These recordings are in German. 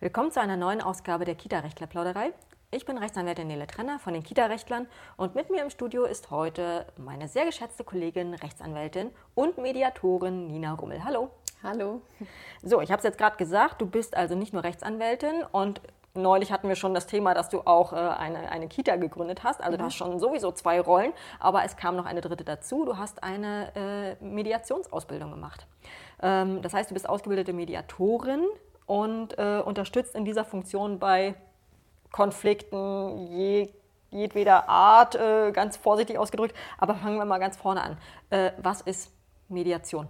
Willkommen zu einer neuen Ausgabe der Kita-Rechtler-Plauderei. Ich bin Rechtsanwältin Nele Trenner von den Kita-Rechtlern und mit mir im Studio ist heute meine sehr geschätzte Kollegin, Rechtsanwältin und Mediatorin Nina Rummel. Hallo. Hallo. So, ich habe es jetzt gerade gesagt, du bist also nicht nur Rechtsanwältin und neulich hatten wir schon das Thema, dass du auch äh, eine, eine Kita gegründet hast. Also mhm. du hast schon sowieso zwei Rollen, aber es kam noch eine dritte dazu. Du hast eine äh, Mediationsausbildung gemacht. Ähm, das heißt, du bist ausgebildete Mediatorin und äh, unterstützt in dieser Funktion bei Konflikten je, jedweder Art, äh, ganz vorsichtig ausgedrückt. Aber fangen wir mal ganz vorne an. Äh, was ist Mediation?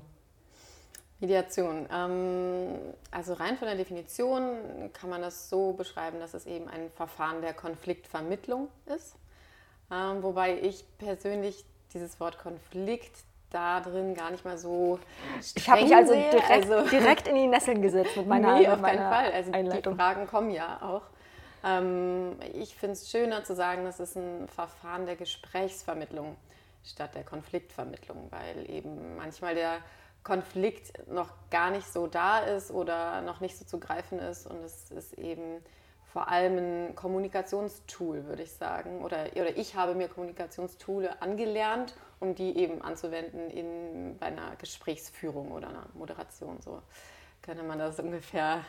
Mediation. Ähm, also rein von der Definition kann man das so beschreiben, dass es eben ein Verfahren der Konfliktvermittlung ist. Ähm, wobei ich persönlich dieses Wort Konflikt da drin gar nicht mal so Ich habe mich also direkt, also direkt, in die Nesseln gesetzt mit meiner Nee, auf keinen Fall. Also Einleitung. die Fragen kommen ja auch. Ähm, ich finde es schöner zu sagen, das ist ein Verfahren der Gesprächsvermittlung statt der Konfliktvermittlung, weil eben manchmal der Konflikt noch gar nicht so da ist oder noch nicht so zu greifen ist und es ist eben vor allem ein Kommunikationstool, würde ich sagen. Oder, oder ich habe mir Kommunikationstoole angelernt, um die eben anzuwenden in, bei einer Gesprächsführung oder einer Moderation. So könnte man das ungefähr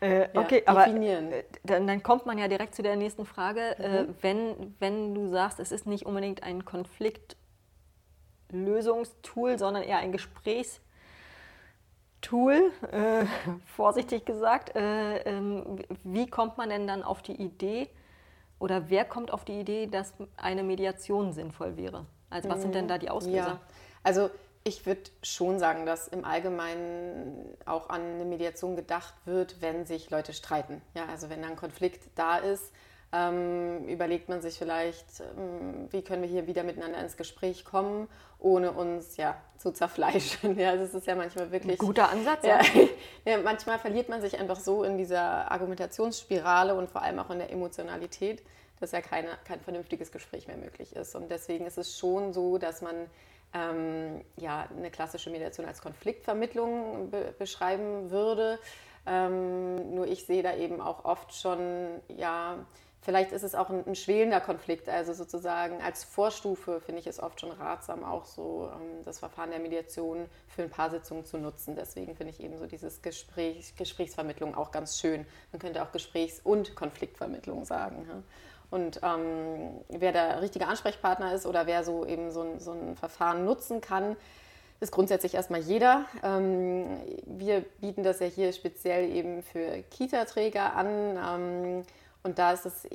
äh, okay, ja, definieren. aber äh, dann, dann, kommt man ja direkt zu der nächsten Frage. Mhm. Äh, wenn, wenn du sagst, es ist nicht unbedingt ein Konfliktlösungstool, sondern eher ein Gesprächstool, Tool, äh, vorsichtig gesagt. Äh, ähm, wie kommt man denn dann auf die Idee oder wer kommt auf die Idee, dass eine Mediation sinnvoll wäre? Also was sind denn da die Auslöser? Ja, also ich würde schon sagen, dass im Allgemeinen auch an eine Mediation gedacht wird, wenn sich Leute streiten. Ja, also wenn ein Konflikt da ist, ähm, überlegt man sich vielleicht, ähm, wie können wir hier wieder miteinander ins Gespräch kommen, ohne uns ja zu zerfleischen. Ja, das ist ja manchmal wirklich. Guter Ansatz, ja. ja. Manchmal verliert man sich einfach so in dieser Argumentationsspirale und vor allem auch in der Emotionalität, dass ja keine, kein vernünftiges Gespräch mehr möglich ist. Und deswegen ist es schon so, dass man ähm, ja, eine klassische Mediation als Konfliktvermittlung be beschreiben würde. Ähm, nur ich sehe da eben auch oft schon, ja, Vielleicht ist es auch ein, ein, schwelender Konflikt, also sozusagen als Vorstufe finde ich es oft schon ratsam, auch so ähm, das Verfahren der Mediation für ein paar Sitzungen zu nutzen. Deswegen finde ich eben so dieses Gespräch, Gesprächsvermittlung auch ganz schön. Man könnte auch Gesprächs- und Konfliktvermittlung sagen. Ja? Und ähm, wer der richtige Ansprechpartner ist oder wer so eben so ein, so ein Verfahren nutzen kann, ist grundsätzlich erstmal jeder. Ähm, wir bieten das ja hier speziell eben für Kita-Träger an. Ähm, und da es,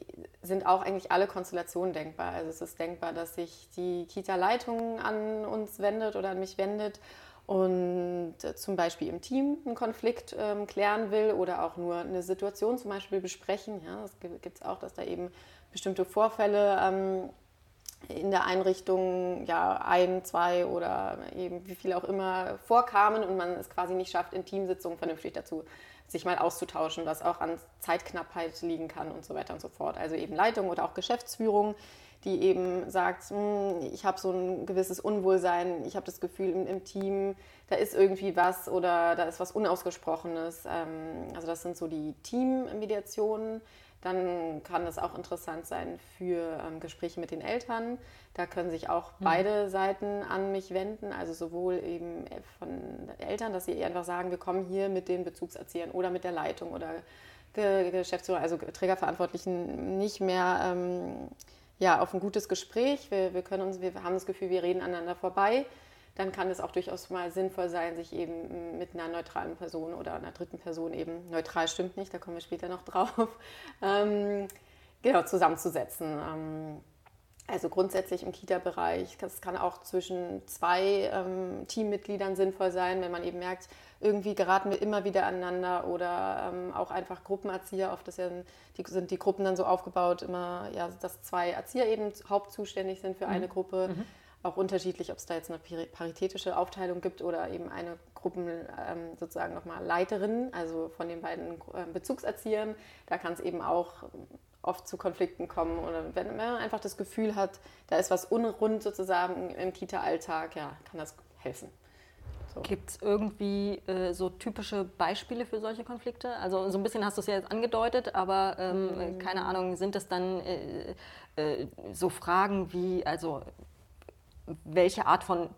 sind auch eigentlich alle Konstellationen denkbar. Also es ist denkbar, dass sich die Kita-Leitung an uns wendet oder an mich wendet und zum Beispiel im Team einen Konflikt ähm, klären will oder auch nur eine Situation zum Beispiel besprechen. Ja, das gibt es auch, dass da eben bestimmte Vorfälle ähm, in der Einrichtung ja ein, zwei oder eben wie viel auch immer vorkamen und man es quasi nicht schafft, in Teamsitzungen vernünftig dazu sich mal auszutauschen, was auch an Zeitknappheit liegen kann und so weiter und so fort. Also eben Leitung oder auch Geschäftsführung, die eben sagt, hm, ich habe so ein gewisses Unwohlsein, ich habe das Gefühl im, im, Team, da ist irgendwie was oder da ist was Unausgesprochenes. Ähm, also das sind so die Teammediationen. Dann kann es auch interessant sein für ähm, Gespräche mit den Eltern. Da können sich auch mhm. beide Seiten an mich wenden, also sowohl eben von Eltern, dass sie einfach sagen, wir kommen hier mit den Bezugserziehern oder mit der Leitung oder Geschäftsführer, also Trägerverantwortlichen nicht mehr ähm, ja, auf ein gutes Gespräch. Wir, wir, können uns, wir haben das Gefühl, wir reden aneinander vorbei dann kann es auch durchaus mal sinnvoll sein, sich eben mit einer neutralen Person oder einer dritten Person eben, neutral stimmt nicht, da kommen wir später noch drauf, ähm, genau, zusammenzusetzen. Ähm, also grundsätzlich im Kita-Bereich, das kann auch zwischen zwei ähm, Teammitgliedern sinnvoll sein, wenn man eben merkt, irgendwie geraten wir immer wieder aneinander oder ähm, auch einfach Gruppenerzieher, oft ja, die, sind die Gruppen dann so aufgebaut, immer, ja, dass zwei Erzieher eben hauptzuständig sind für eine mhm. Gruppe. Mhm auch unterschiedlich, ob es da jetzt eine paritätische Aufteilung gibt oder eben eine Gruppen ähm, sozusagen nochmal Leiterin, also von den beiden äh, Bezugserziehern. Da kann es eben auch oft zu Konflikten kommen oder wenn, man einfach das Gefühl hat, da ist was unrund sozusagen im Kita-Alltag, ja, kann das helfen. So. Gibt es irgendwie äh, so typische Beispiele für solche Konflikte? Also so ein bisschen hast du es ja jetzt angedeutet, aber ähm, mhm. keine Ahnung, sind es dann äh, äh, so Fragen wie, also welche Art von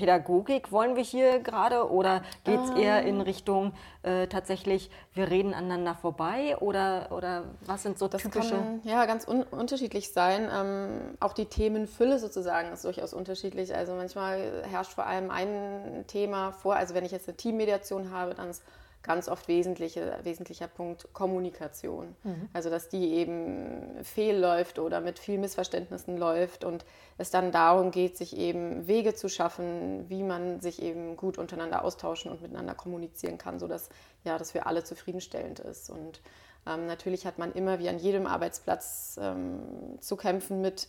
Pädagogik wollen wir hier gerade oder geht es eher in ähm. Richtung äh, tatsächlich, wir reden aneinander vorbei oder, oder was sind so das typische? Kann, ja, ganz un unterschiedlich sein. Ähm, auch die Themenfülle sozusagen ist durchaus unterschiedlich. Also manchmal herrscht vor allem ein Thema vor. Also wenn ich jetzt eine Teammediation habe, dann ist ganz oft wesentliche, wesentlicher Punkt Kommunikation. Mhm. Also dass die eben fehlläuft oder mit viel Missverständnissen läuft und es dann darum geht, sich eben Wege zu schaffen, wie man sich eben gut untereinander austauschen und miteinander kommunizieren kann, sodass ja, das für alle zufriedenstellend ist. Und ähm, natürlich hat man immer wie an jedem Arbeitsplatz ähm, zu kämpfen mit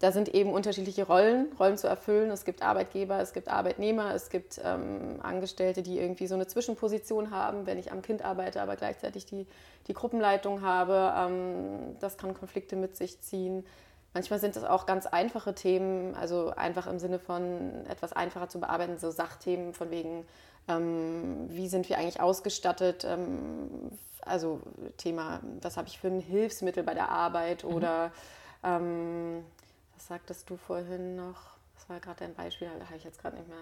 da sind eben unterschiedliche Rollen, Rollen zu erfüllen. Es gibt Arbeitgeber, es gibt Arbeitnehmer, es gibt ähm, Angestellte, die irgendwie so eine Zwischenposition haben, wenn ich am Kind arbeite, aber gleichzeitig die, die Gruppenleitung habe. Ähm, das kann Konflikte mit sich ziehen. Manchmal sind es auch ganz einfache Themen, also einfach im Sinne von etwas einfacher zu bearbeiten, so Sachthemen von wegen, ähm, wie sind wir eigentlich ausgestattet, ähm, also Thema, was habe ich für ein Hilfsmittel bei der Arbeit mhm. oder was sagtest du vorhin noch? Das war gerade ein Beispiel, da habe ich jetzt gerade nicht mehr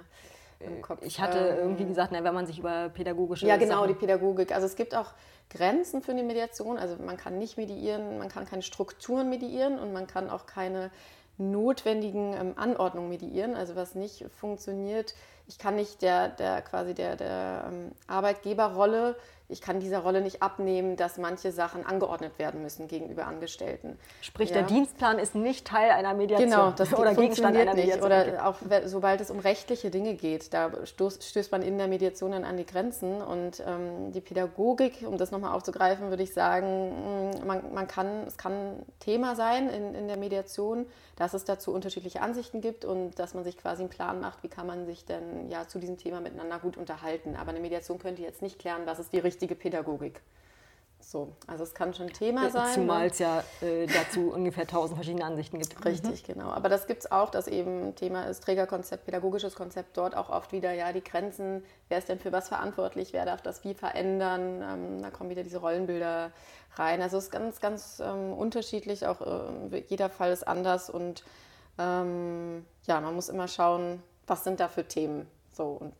im Kopf. Ich hatte ähm, irgendwie gesagt, na, wenn man sich über pädagogische. Ja, genau, Sachen die Pädagogik. Also es gibt auch Grenzen für die Mediation. Also man kann nicht mediieren, man kann keine Strukturen mediieren und man kann auch keine notwendigen ähm, Anordnungen mediieren. Also was nicht funktioniert, ich kann nicht der, der quasi der, der ähm, Arbeitgeberrolle ich kann dieser Rolle nicht abnehmen, dass manche Sachen angeordnet werden müssen gegenüber Angestellten. Sprich, ja. der Dienstplan ist nicht Teil einer Mediation genau, das oder Gegenstand einer Mediation. Oder auch sobald es um rechtliche Dinge geht, da stößt, stößt man in der Mediation dann an die Grenzen. Und ähm, die Pädagogik, um das nochmal aufzugreifen, würde ich sagen, mm, man, man kann, es kann Thema sein in, in der Mediation, dass es dazu unterschiedliche Ansichten gibt und dass man sich quasi einen Plan macht, wie kann man sich denn ja zu diesem Thema miteinander gut unterhalten. Aber eine Mediation könnte jetzt nicht klären, was ist die richtige Pädagogik. So, also es kann schon Thema sein. Zumal ne? es ja äh, dazu ungefähr tausend verschiedene Ansichten gibt. Richtig, mhm. genau. Aber das gibt es auch, dass eben Thema ist Trägerkonzept, pädagogisches Konzept, dort auch oft wieder ja die Grenzen, wer ist denn für was verantwortlich, wer darf das wie verändern, ähm, da kommen wieder diese Rollenbilder rein. Also es ist ganz, ganz ähm, unterschiedlich, auch äh, jeder Fall ist anders und ähm, ja, man muss immer schauen, was sind da für Themen so und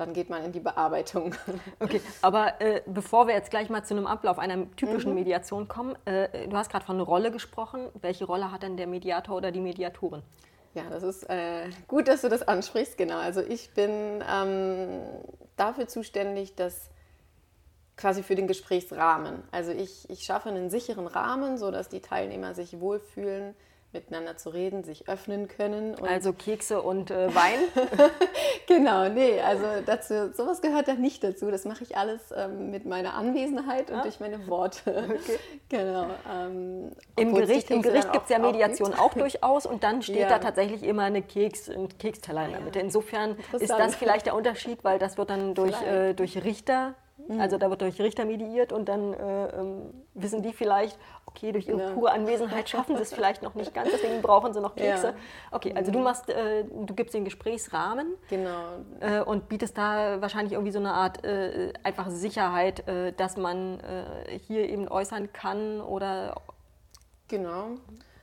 dann geht man in die Bearbeitung. Okay, aber äh, bevor wir jetzt gleich mal zu einem Ablauf einer typischen mhm. Mediation kommen, äh, du hast gerade von Rolle gesprochen. Welche Rolle hat denn der Mediator oder die Mediatorin? Ja, das ist äh, gut, dass du das ansprichst. Genau, also ich bin ähm, dafür zuständig, dass quasi für den Gesprächsrahmen. Also ich, ich schaffe einen sicheren Rahmen, sodass die Teilnehmer sich wohlfühlen, miteinander zu reden, sich öffnen können. also Kekse und äh, Wein? genau, nee, also dazu, sowas gehört da nicht dazu. Das mache ich alles ähm, mit meiner Anwesenheit und ah. durch meine Worte. Okay. genau. Ähm, Im Gericht, im Gericht gibt es ja Mediation auch, auch, durchaus und dann steht ja. da tatsächlich immer eine Keks, ein Keksteller in der Mitte. Insofern ist das vielleicht der Unterschied, weil das wird dann durch, äh, durch Richter. Also da wird durch Richter mediiert und dann äh, ähm, wissen die vielleicht, okay, durch ihre ja. pure Anwesenheit schaffen sie es vielleicht noch nicht ganz, deswegen brauchen sie noch Kekse. Ja. Okay, also du mhm. machst, äh, du gibst den Gesprächsrahmen genau. äh, und bietest da wahrscheinlich irgendwie so eine Art äh, einfach Sicherheit, äh, dass man äh, hier eben äußern kann oder Genau.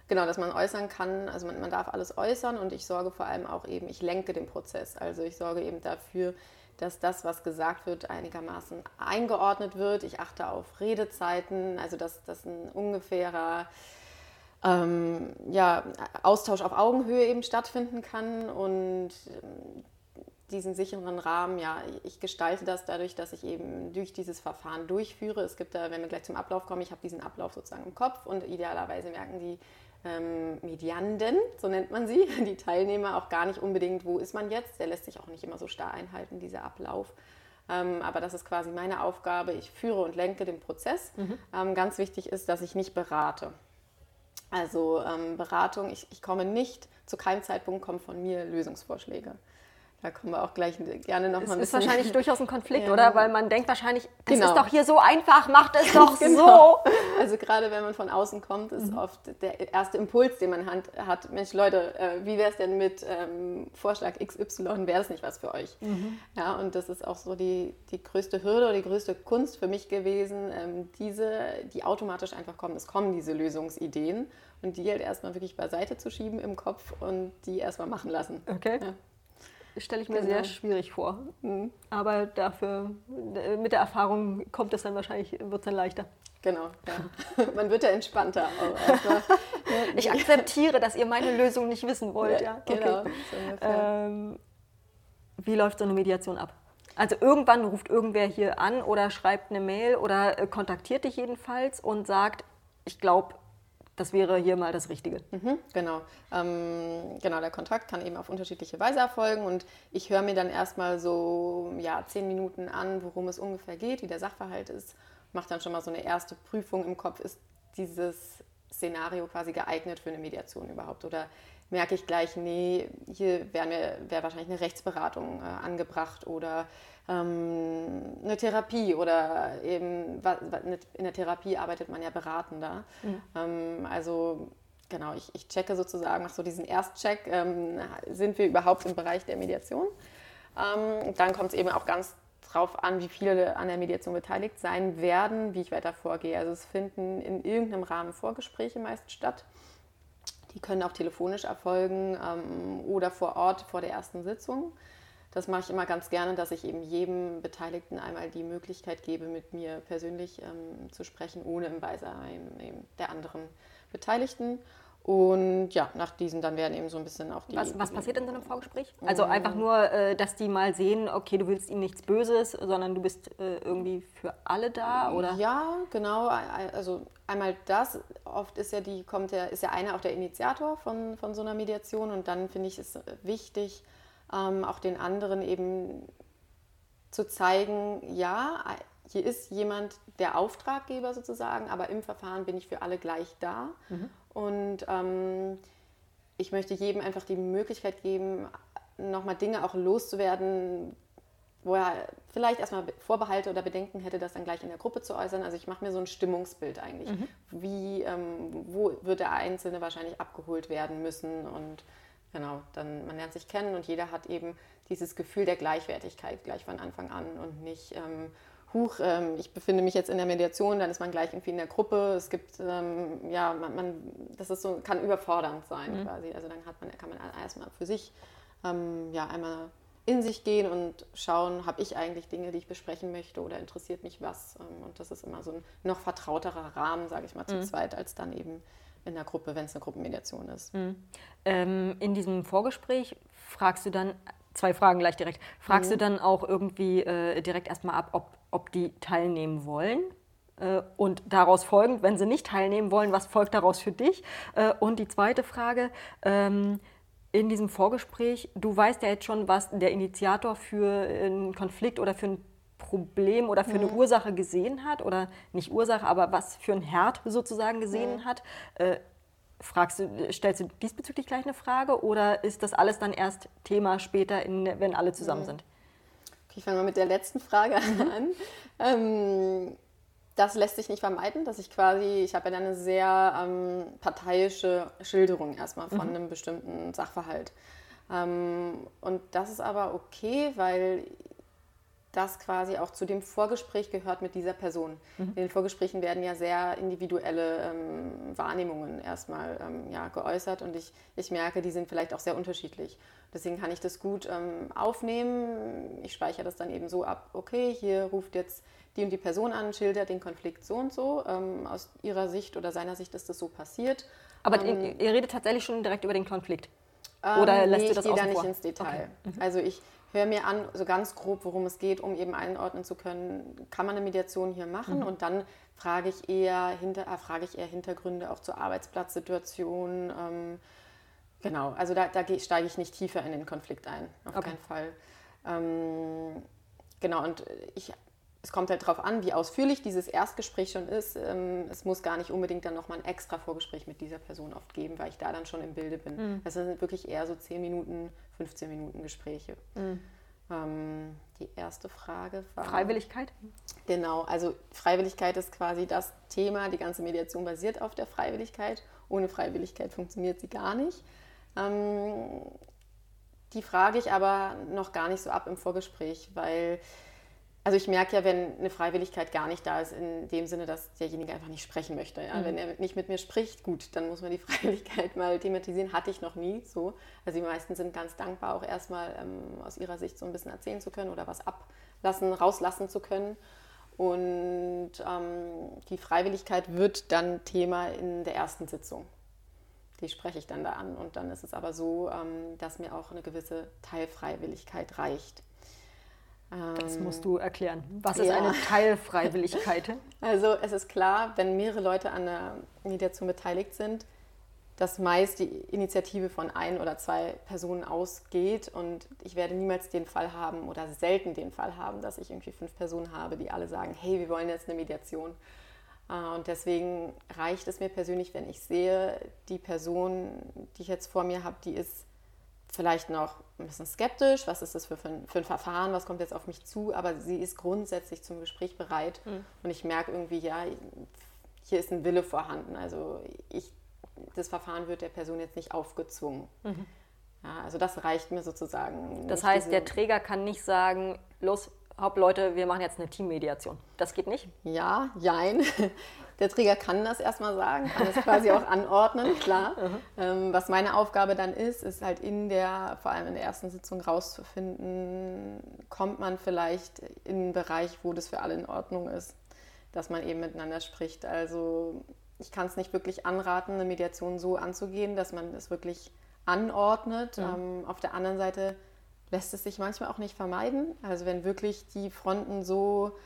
Genau, dass man äußern kann, also man, man darf alles äußern und ich sorge vor allem auch eben, ich lenke den Prozess. Also ich sorge eben dafür, dass das, was gesagt wird, einigermaßen eingeordnet wird. Ich achte auf Redezeiten, also dass das ein ungefährer ähm, ja, Austausch auf Augenhöhe eben stattfinden kann und ähm, diesen sicheren Rahmen, ja, ich gestalte das dadurch, dass ich eben durch dieses Verfahren durchführe. Es gibt da, wenn wir gleich zum Ablauf kommen, ich habe diesen Ablauf sozusagen im Kopf und idealerweise merken die ähm, Medianden, so nennt man sie, die Teilnehmer auch gar nicht unbedingt, wo ist man jetzt. Der lässt sich auch nicht immer so starr einhalten, dieser Ablauf. Ähm, aber das ist quasi meine Aufgabe. Ich führe und lenke den Prozess. Mhm. Ähm, ganz wichtig ist, dass ich nicht berate. Also ähm, Beratung, ich, ich komme nicht, zu keinem Zeitpunkt kommen von mir Lösungsvorschläge. Da kommen wir auch gleich gerne noch es mal ein ist bisschen. wahrscheinlich durchaus ein Konflikt, Ja. oder? Weil man denkt wahrscheinlich, das Genau. ist doch hier so einfach, macht es doch Genau. so. Also gerade wenn man von außen kommt, ist Mhm. oft der erste Impuls, den man hat, Mensch Leute, äh, wie wäre es denn mit ähm, Vorschlag XY, wäre das nicht was für euch? Mhm. Ja, und das ist auch so die, die größte Hürde oder die größte Kunst für mich gewesen, ähm, diese, die automatisch einfach kommen. Es kommen diese Lösungsideen und die halt erstmal wirklich beiseite zu schieben im Kopf und die erstmal machen lassen. Okay. Ja. Stelle ich mir Genau. sehr schwierig vor. Mhm. Aber dafür, äh, mit der Erfahrung kommt es dann wahrscheinlich, wird es dann leichter. Genau, ja. Man wird ja entspannter. Ich akzeptiere, dass ihr meine Lösung nicht wissen wollt. Ja, genau. Okay. so. Ähm, wie läuft so eine Mediation ab? Also irgendwann ruft irgendwer hier an oder schreibt eine Mail oder äh, kontaktiert dich jedenfalls und sagt, ich glaube, das wäre hier mal das Richtige. Mhm, genau. Ähm, genau, der Kontakt kann eben auf unterschiedliche Weise erfolgen und ich höre mir dann erstmal so ja, zehn Minuten an, worum es ungefähr geht, wie der Sachverhalt ist, mache dann schon mal so eine erste Prüfung im Kopf, ist dieses Szenario quasi geeignet für eine Mediation überhaupt oder merke ich gleich, nee, hier wäre wär wahrscheinlich eine Rechtsberatung äh, angebracht oder ähm, eine Therapie oder eben wa- in der Therapie arbeitet man ja beratender. Ähm, also genau, ich, ich checke sozusagen, mache so diesen Erstcheck, ähm, sind wir überhaupt im Bereich der Mediation? Ähm, dann kommt es eben auch ganz drauf an, wie viele an der Mediation beteiligt sein werden, wie ich weiter vorgehe. Also es finden in irgendeinem Rahmen Vorgespräche meist statt. Die können auch telefonisch erfolgen ähm, oder vor Ort vor der ersten Sitzung. Das mache ich immer ganz gerne, dass ich eben jedem Beteiligten einmal die Möglichkeit gebe, mit mir persönlich ähm, zu sprechen, ohne im Beisein der anderen Beteiligten. Und ja, nach diesen dann werden eben so ein bisschen auch die. Was, was passiert in so einem Vorgespräch? Also einfach nur, äh, dass die mal sehen, okay, du willst ihnen nichts Böses, sondern du bist äh, irgendwie für alle da, oder? Ja, genau. Also einmal das. Oft ist ja die, kommt ja, ist ja einer auch der Initiator von, von so einer Mediation und dann finde ich es wichtig, ähm, auch den anderen eben zu zeigen, ja, hier ist jemand der Auftraggeber sozusagen, aber im Verfahren bin ich für alle gleich da. Und ähm, ich möchte jedem einfach die Möglichkeit geben, nochmal Dinge auch loszuwerden, wo er vielleicht erstmal Vorbehalte oder Bedenken hätte, das dann gleich in der Gruppe zu äußern. Also ich mache mir so ein Stimmungsbild eigentlich. Wie, ähm, wo wird der Einzelne wahrscheinlich abgeholt werden müssen und genau, dann man lernt sich kennen und jeder hat eben dieses Gefühl der Gleichwertigkeit gleich von Anfang an und nicht, ähm, huch, ähm, ich befinde mich jetzt in der Mediation, dann ist man gleich irgendwie in der Gruppe. Es gibt, ähm, ja, man, man, das ist so, kann überfordernd sein quasi. Also dann hat man, kann man erstmal für sich ähm, ja, einmal in sich gehen und schauen, habe ich eigentlich Dinge, die ich besprechen möchte oder interessiert mich was? Ähm, Und das ist immer so ein noch vertrauterer Rahmen, sage ich mal, zu zweit, als dann eben in der Gruppe, wenn es eine Gruppenmediation ist. Ähm, in diesem Vorgespräch fragst du dann, zwei Fragen gleich direkt, fragst du dann auch irgendwie äh, direkt erstmal ab, ob, ob die teilnehmen wollen? Äh, und daraus folgend, wenn sie nicht teilnehmen wollen, was folgt daraus für dich? Äh, und die zweite Frage, ähm, in diesem Vorgespräch, du weißt ja jetzt schon, was der Initiator für einen Konflikt oder für ein Problem oder für eine Ursache gesehen hat oder nicht Ursache, aber was für ein Herd sozusagen gesehen hat. Äh, fragst du, stellst du diesbezüglich gleich eine Frage oder ist das alles dann erst Thema später, in, wenn alle zusammen sind? Okay, ich fange mal mit der letzten Frage an. Ähm, das lässt sich nicht vermeiden, dass ich quasi, ich habe ja dann eine sehr ähm, parteiische Schilderung erstmal von einem bestimmten Sachverhalt. Ähm, und das ist aber okay, weil das quasi auch zu dem Vorgespräch gehört mit dieser Person. In den Vorgesprächen werden ja sehr individuelle ähm, Wahrnehmungen erstmal ähm, ja, geäußert und ich, ich merke, die sind vielleicht auch sehr unterschiedlich. Deswegen kann ich das gut ähm, aufnehmen. Ich speichere das dann eben so ab, okay, hier ruft jetzt die und die Person an, schildert den Konflikt so und so. Ähm, aus ihrer Sicht oder seiner Sicht ist das so passiert. Aber ihr, ihr redet tatsächlich schon direkt über den Konflikt. Oder Ähm, lässt nee, du das ich gehe da nicht vor? ins Detail. Mhm. Also ich höre mir an, so ganz grob, worum es geht, um eben einordnen zu können, kann man eine Mediation hier machen? Mhm. Und dann frage ich eher hinter, äh, frage ich eher Hintergründe auch zur Arbeitsplatzsituation. Ähm, genau, also da, da steige ich nicht tiefer in den Konflikt ein, auf Okay. keinen Fall. Ähm, genau, und ich, es kommt halt darauf an, wie ausführlich dieses Erstgespräch schon ist. Ähm, es muss gar nicht unbedingt dann nochmal ein extra Vorgespräch mit dieser Person oft geben, weil ich da dann schon im Bilde bin. Mhm. Das sind wirklich eher so 10 Minuten, 15 Minuten Gespräche. Mhm. Ähm, die erste Frage war. Freiwilligkeit? Genau, also Freiwilligkeit ist quasi das Thema. Die ganze Mediation basiert auf der Freiwilligkeit. Ohne Freiwilligkeit funktioniert sie gar nicht. Ähm, die frage ich aber noch gar nicht so ab im Vorgespräch, weil also ich merke ja, wenn eine Freiwilligkeit gar nicht da ist, in dem Sinne, dass derjenige einfach nicht sprechen möchte. Ja? Mhm. Wenn er nicht mit mir spricht, gut, dann muss man die Freiwilligkeit mal thematisieren. Hatte ich noch nie so. Also die meisten sind ganz dankbar, auch erstmal ähm, aus ihrer Sicht so ein bisschen erzählen zu können oder was ablassen, rauslassen zu können. Und ähm, die Freiwilligkeit wird dann Thema in der ersten Sitzung. Die spreche ich dann da an. Und dann ist es aber so, ähm, dass mir auch eine gewisse Teilfreiwilligkeit reicht. Das musst du erklären. Was ist ja. eine Teilfreiwilligkeit? Also es ist klar, wenn mehrere Leute an der Mediation beteiligt sind, dass meist die Initiative von ein oder zwei Personen ausgeht und ich werde niemals den Fall haben oder selten den Fall haben, dass ich irgendwie fünf Personen habe, die alle sagen, hey, wir wollen jetzt eine Mediation. Äh, und deswegen reicht es mir persönlich, wenn ich sehe, die Person, die ich jetzt vor mir habe, die ist vielleicht noch ein bisschen skeptisch, was ist das für, für, ein, für ein Verfahren, was kommt jetzt auf mich zu, aber sie ist grundsätzlich zum Gespräch bereit mhm. und ich merke irgendwie, ja, hier ist ein Wille vorhanden. Also ich, das Verfahren wird der Person jetzt nicht aufgezwungen. Mhm. Ja, also das reicht mir sozusagen. Das heißt, der Träger kann nicht sagen, los, Hauptleute, wir machen jetzt eine Teammediation. Das geht nicht? Ja, jein. Der Träger kann das erstmal sagen, kann es quasi auch anordnen, klar. Ähm, was meine Aufgabe dann ist, ist halt in der, vor allem in der ersten Sitzung rauszufinden, kommt man vielleicht in einen Bereich, wo das für alle in Ordnung ist, dass man eben miteinander spricht. Also ich kann es nicht wirklich anraten, eine Mediation so anzugehen, dass man es wirklich anordnet. Ja. Ähm, auf der anderen Seite lässt es sich manchmal auch nicht vermeiden. Also wenn wirklich die Fronten so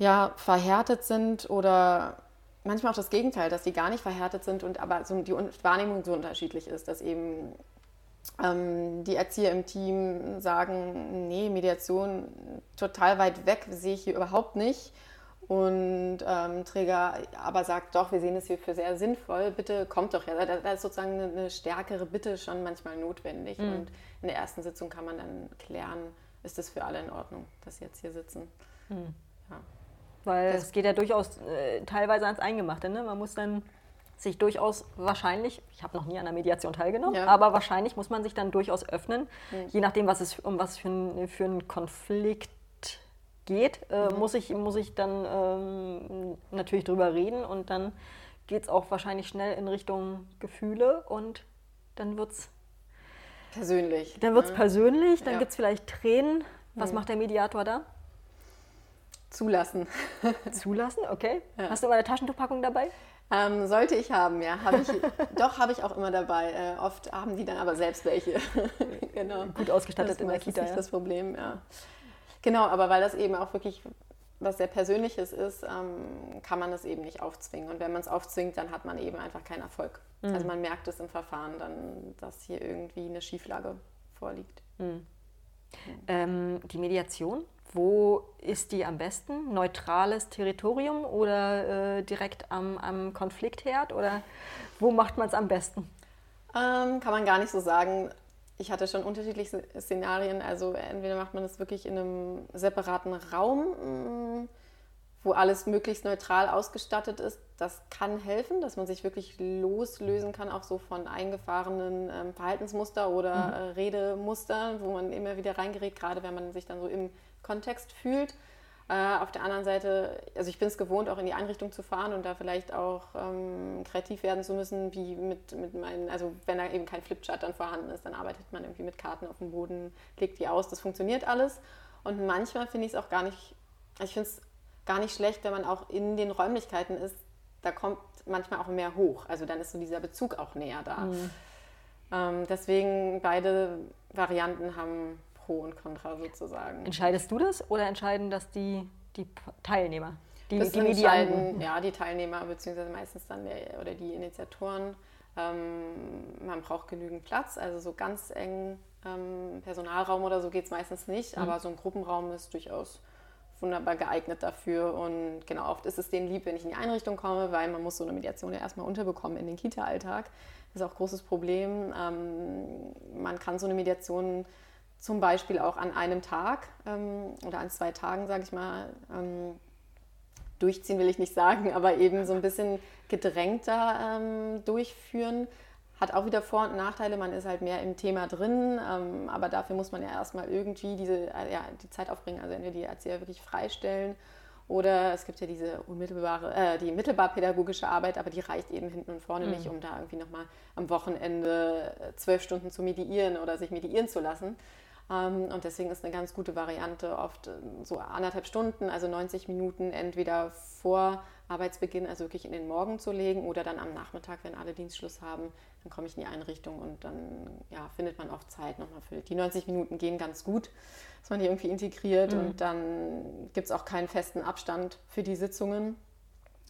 ja, verhärtet sind oder manchmal auch das Gegenteil, dass die gar nicht verhärtet sind und aber so die Wahrnehmung so unterschiedlich ist, dass eben ähm, die Erzieher im Team sagen, nee, Mediation total weit weg, sehe ich hier überhaupt nicht. Und ähm, Träger aber sagt, doch, wir sehen es hier für sehr sinnvoll, bitte kommt doch her. Da, da ist sozusagen eine, eine, stärkere Bitte schon manchmal notwendig. Mhm. Und in der ersten Sitzung kann man dann klären, ist es für alle in Ordnung, dass sie jetzt hier sitzen. Mhm. Ja. Weil es geht ja durchaus äh, teilweise ans Eingemachte. Ne? Man muss dann sich durchaus wahrscheinlich, ich habe noch nie an der Mediation teilgenommen, ja. aber wahrscheinlich muss man sich dann durchaus öffnen, mhm. je nachdem, was es, um was für, ein, für einen Konflikt geht, äh, mhm. muss, ich, muss ich dann ähm, natürlich drüber reden und dann geht es auch wahrscheinlich schnell in Richtung Gefühle und dann wird es persönlich. Dann wird es ne? persönlich, dann ja. gibt es vielleicht Tränen. Was mhm. macht der Mediator da? Zulassen. Zulassen, okay. Ja. Hast du immer eine Taschentuchpackung dabei? Ähm, sollte ich haben, ja. Hab ich, doch, habe ich auch immer dabei. Äh, oft haben die dann aber selbst welche. genau. Gut ausgestattet das in der Kita. Das ist ja. das Problem, ja. Genau, aber weil das eben auch wirklich was sehr Persönliches ist, ähm, kann man das eben nicht aufzwingen. Und wenn man es aufzwingt, dann hat man eben einfach keinen Erfolg. Mhm. Also man merkt es im Verfahren dann, dass hier irgendwie eine Schieflage vorliegt. Mhm. Ähm, die Mediation wo ist die am besten? Neutrales Territorium oder äh, direkt am, am Konfliktherd? Oder wo macht man es am besten? Ähm, kann man gar nicht so sagen. Ich hatte schon unterschiedliche Szenarien. Also entweder macht man das wirklich in einem separaten Raum, mm, wo alles möglichst neutral ausgestattet ist. Das kann helfen, dass man sich wirklich loslösen kann, auch so von eingefahrenen ähm, Verhaltensmuster oder mhm. äh, Redemuster, wo man immer wieder reingerät, gerade wenn man sich dann so im Kontext fühlt. Äh, auf der anderen Seite, also ich bin es gewohnt, auch in die Einrichtung zu fahren und da vielleicht auch ähm, kreativ werden zu müssen, wie mit, mit meinen, also wenn da eben kein Flipchart dann vorhanden ist, dann arbeitet man irgendwie mit Karten auf dem Boden, legt die aus, das funktioniert alles. Und manchmal finde ich es auch gar nicht, also ich finde es gar nicht schlecht, wenn man auch in den Räumlichkeiten ist, da kommt manchmal auch mehr hoch. Also dann ist so dieser Bezug auch näher da. Mhm. Ähm, deswegen beide Varianten haben Pro und Contra sozusagen. Entscheidest du das oder entscheiden das die, die Teilnehmer? Die, das die entscheiden, ja, die Teilnehmer, beziehungsweise meistens dann der, oder die Initiatoren. Ähm, man braucht genügend Platz, also so ganz eng ähm, Personalraum oder so geht es meistens nicht, mhm. aber so ein Gruppenraum ist durchaus wunderbar geeignet dafür. Und genau, oft ist es denen lieb, wenn ich in die Einrichtung komme, weil man muss so eine Mediation ja erstmal unterbekommen in den Kita-Alltag. Das ist auch ein großes Problem. Ähm, man kann so eine Mediation zum Beispiel auch an einem Tag ähm, oder an zwei Tagen, sage ich mal, ähm, durchziehen will ich nicht sagen, aber eben so ein bisschen gedrängter ähm, durchführen. Hat auch wieder Vor- und Nachteile, man ist halt mehr im Thema drin, ähm, aber dafür muss man ja erstmal irgendwie diese, äh, ja, die Zeit aufbringen, also entweder die Erzieher wirklich freistellen oder es gibt ja diese unmittelbare, äh, die mittelbar pädagogische Arbeit, aber die reicht eben hinten und vorne mhm. nicht, um da irgendwie nochmal am Wochenende äh, zwölf Stunden zu mediieren oder sich mediieren zu lassen. Ähm, und deswegen ist eine ganz gute Variante oft äh, so anderthalb Stunden, also 90 Minuten entweder vor Arbeitsbeginn, also wirklich in den Morgen zu legen oder dann am Nachmittag, wenn alle Dienstschluss haben, dann komme ich in die Einrichtung und dann ja, findet man oft Zeit nochmal für. Die 90 Minuten gehen ganz gut, dass man die irgendwie integriert mhm. und dann gibt es auch keinen festen Abstand für die Sitzungen.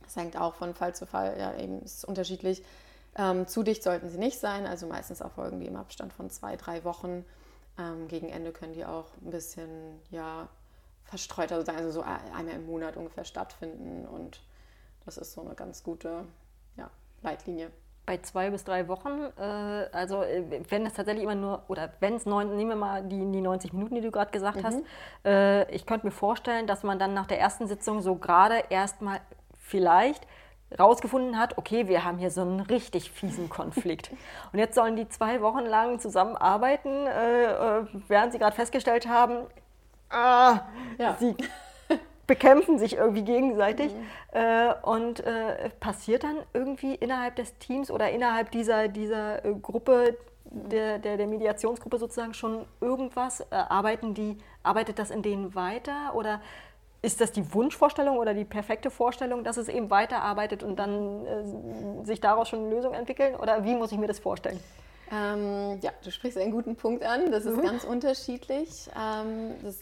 Das hängt auch von Fall zu Fall, ja, eben ist unterschiedlich. Ähm, zu dicht sollten sie nicht sein, also meistens erfolgen die im Abstand von zwei, drei Wochen. Ähm, gegen Ende können die auch ein bisschen ja, verstreuter sein, also so einmal im Monat ungefähr stattfinden. Und das ist so eine ganz gute ja, Leitlinie bei zwei bis drei Wochen, äh, also äh, wenn es tatsächlich immer nur, oder wenn es, nehmen wir mal die, die 90 Minuten, die du gerade gesagt mhm. hast, äh, ich könnte mir vorstellen, dass man dann nach der ersten Sitzung so gerade erstmal vielleicht rausgefunden hat, okay, wir haben hier so einen richtig fiesen Konflikt. Und jetzt sollen die zwei Wochen lang zusammenarbeiten, äh, äh während sie gerade festgestellt haben, ah, ja. sie bekämpfen sich irgendwie gegenseitig. Mhm. Äh, und äh, passiert dann irgendwie innerhalb des Teams oder innerhalb dieser, dieser äh, Gruppe, der, der, der, Mediationsgruppe sozusagen schon irgendwas? Äh, arbeiten die, arbeitet das in denen weiter? Oder ist das die Wunschvorstellung oder die perfekte Vorstellung, dass es eben weiterarbeitet und dann äh, sich daraus schon eine Lösung entwickeln? Oder wie muss ich mir das vorstellen? Ähm, ja, du sprichst einen guten Punkt an. Das ist mhm. ganz unterschiedlich. Ähm, das,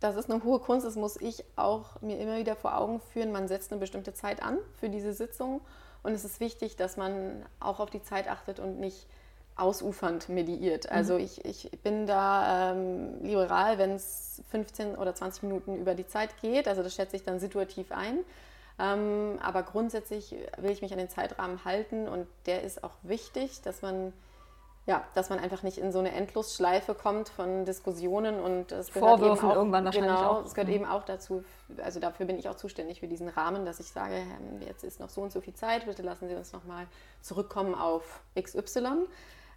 das, ist eine hohe Kunst. Das muss ich auch mir immer wieder vor Augen führen. Man setzt eine bestimmte Zeit an für diese Sitzung. Und es ist wichtig, dass man auch auf die Zeit achtet und nicht ausufernd mediiert. Mhm. Also ich, ich bin da ähm, liberal, wenn es 15 oder 20 Minuten über die Zeit geht. Also das schätze ich dann situativ ein. Ähm, aber grundsätzlich will ich mich an den Zeitrahmen halten und der ist auch wichtig, dass man ja, dass man einfach nicht in so eine Endlosschleife kommt von Diskussionen und es gehört Vorwürfen auch, irgendwann wahrscheinlich genau, auch. es gehört mhm. eben auch dazu, also dafür bin ich auch zuständig für diesen Rahmen, dass ich sage, jetzt ist noch so und so viel Zeit, bitte lassen Sie uns nochmal zurückkommen auf XY.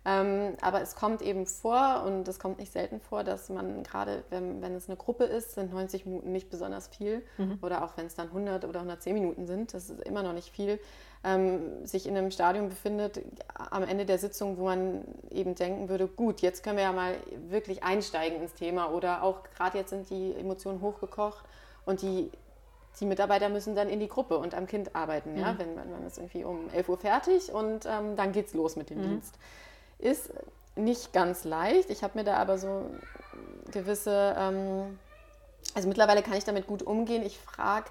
Ähm, aber es kommt eben vor und es kommt nicht selten vor, dass man gerade, wenn, wenn es eine Gruppe ist, sind 90 Minuten nicht besonders viel mhm. oder auch wenn es dann 100 oder 110 Minuten sind, das ist immer noch nicht viel, ähm, sich in einem Stadium befindet am Ende der Sitzung, wo man eben denken würde, gut, jetzt können wir ja mal wirklich einsteigen ins Thema oder auch gerade jetzt sind die Emotionen hochgekocht und die die Mitarbeiter müssen dann in die Gruppe und am Kind arbeiten. Ja? Mhm. Wenn man, man ist irgendwie um 11 Uhr fertig und ähm, dann es los mit dem mhm. Dienst. Ist nicht ganz leicht. Ich habe mir da aber so gewisse, ähm, also mittlerweile kann ich damit gut umgehen. Ich frage,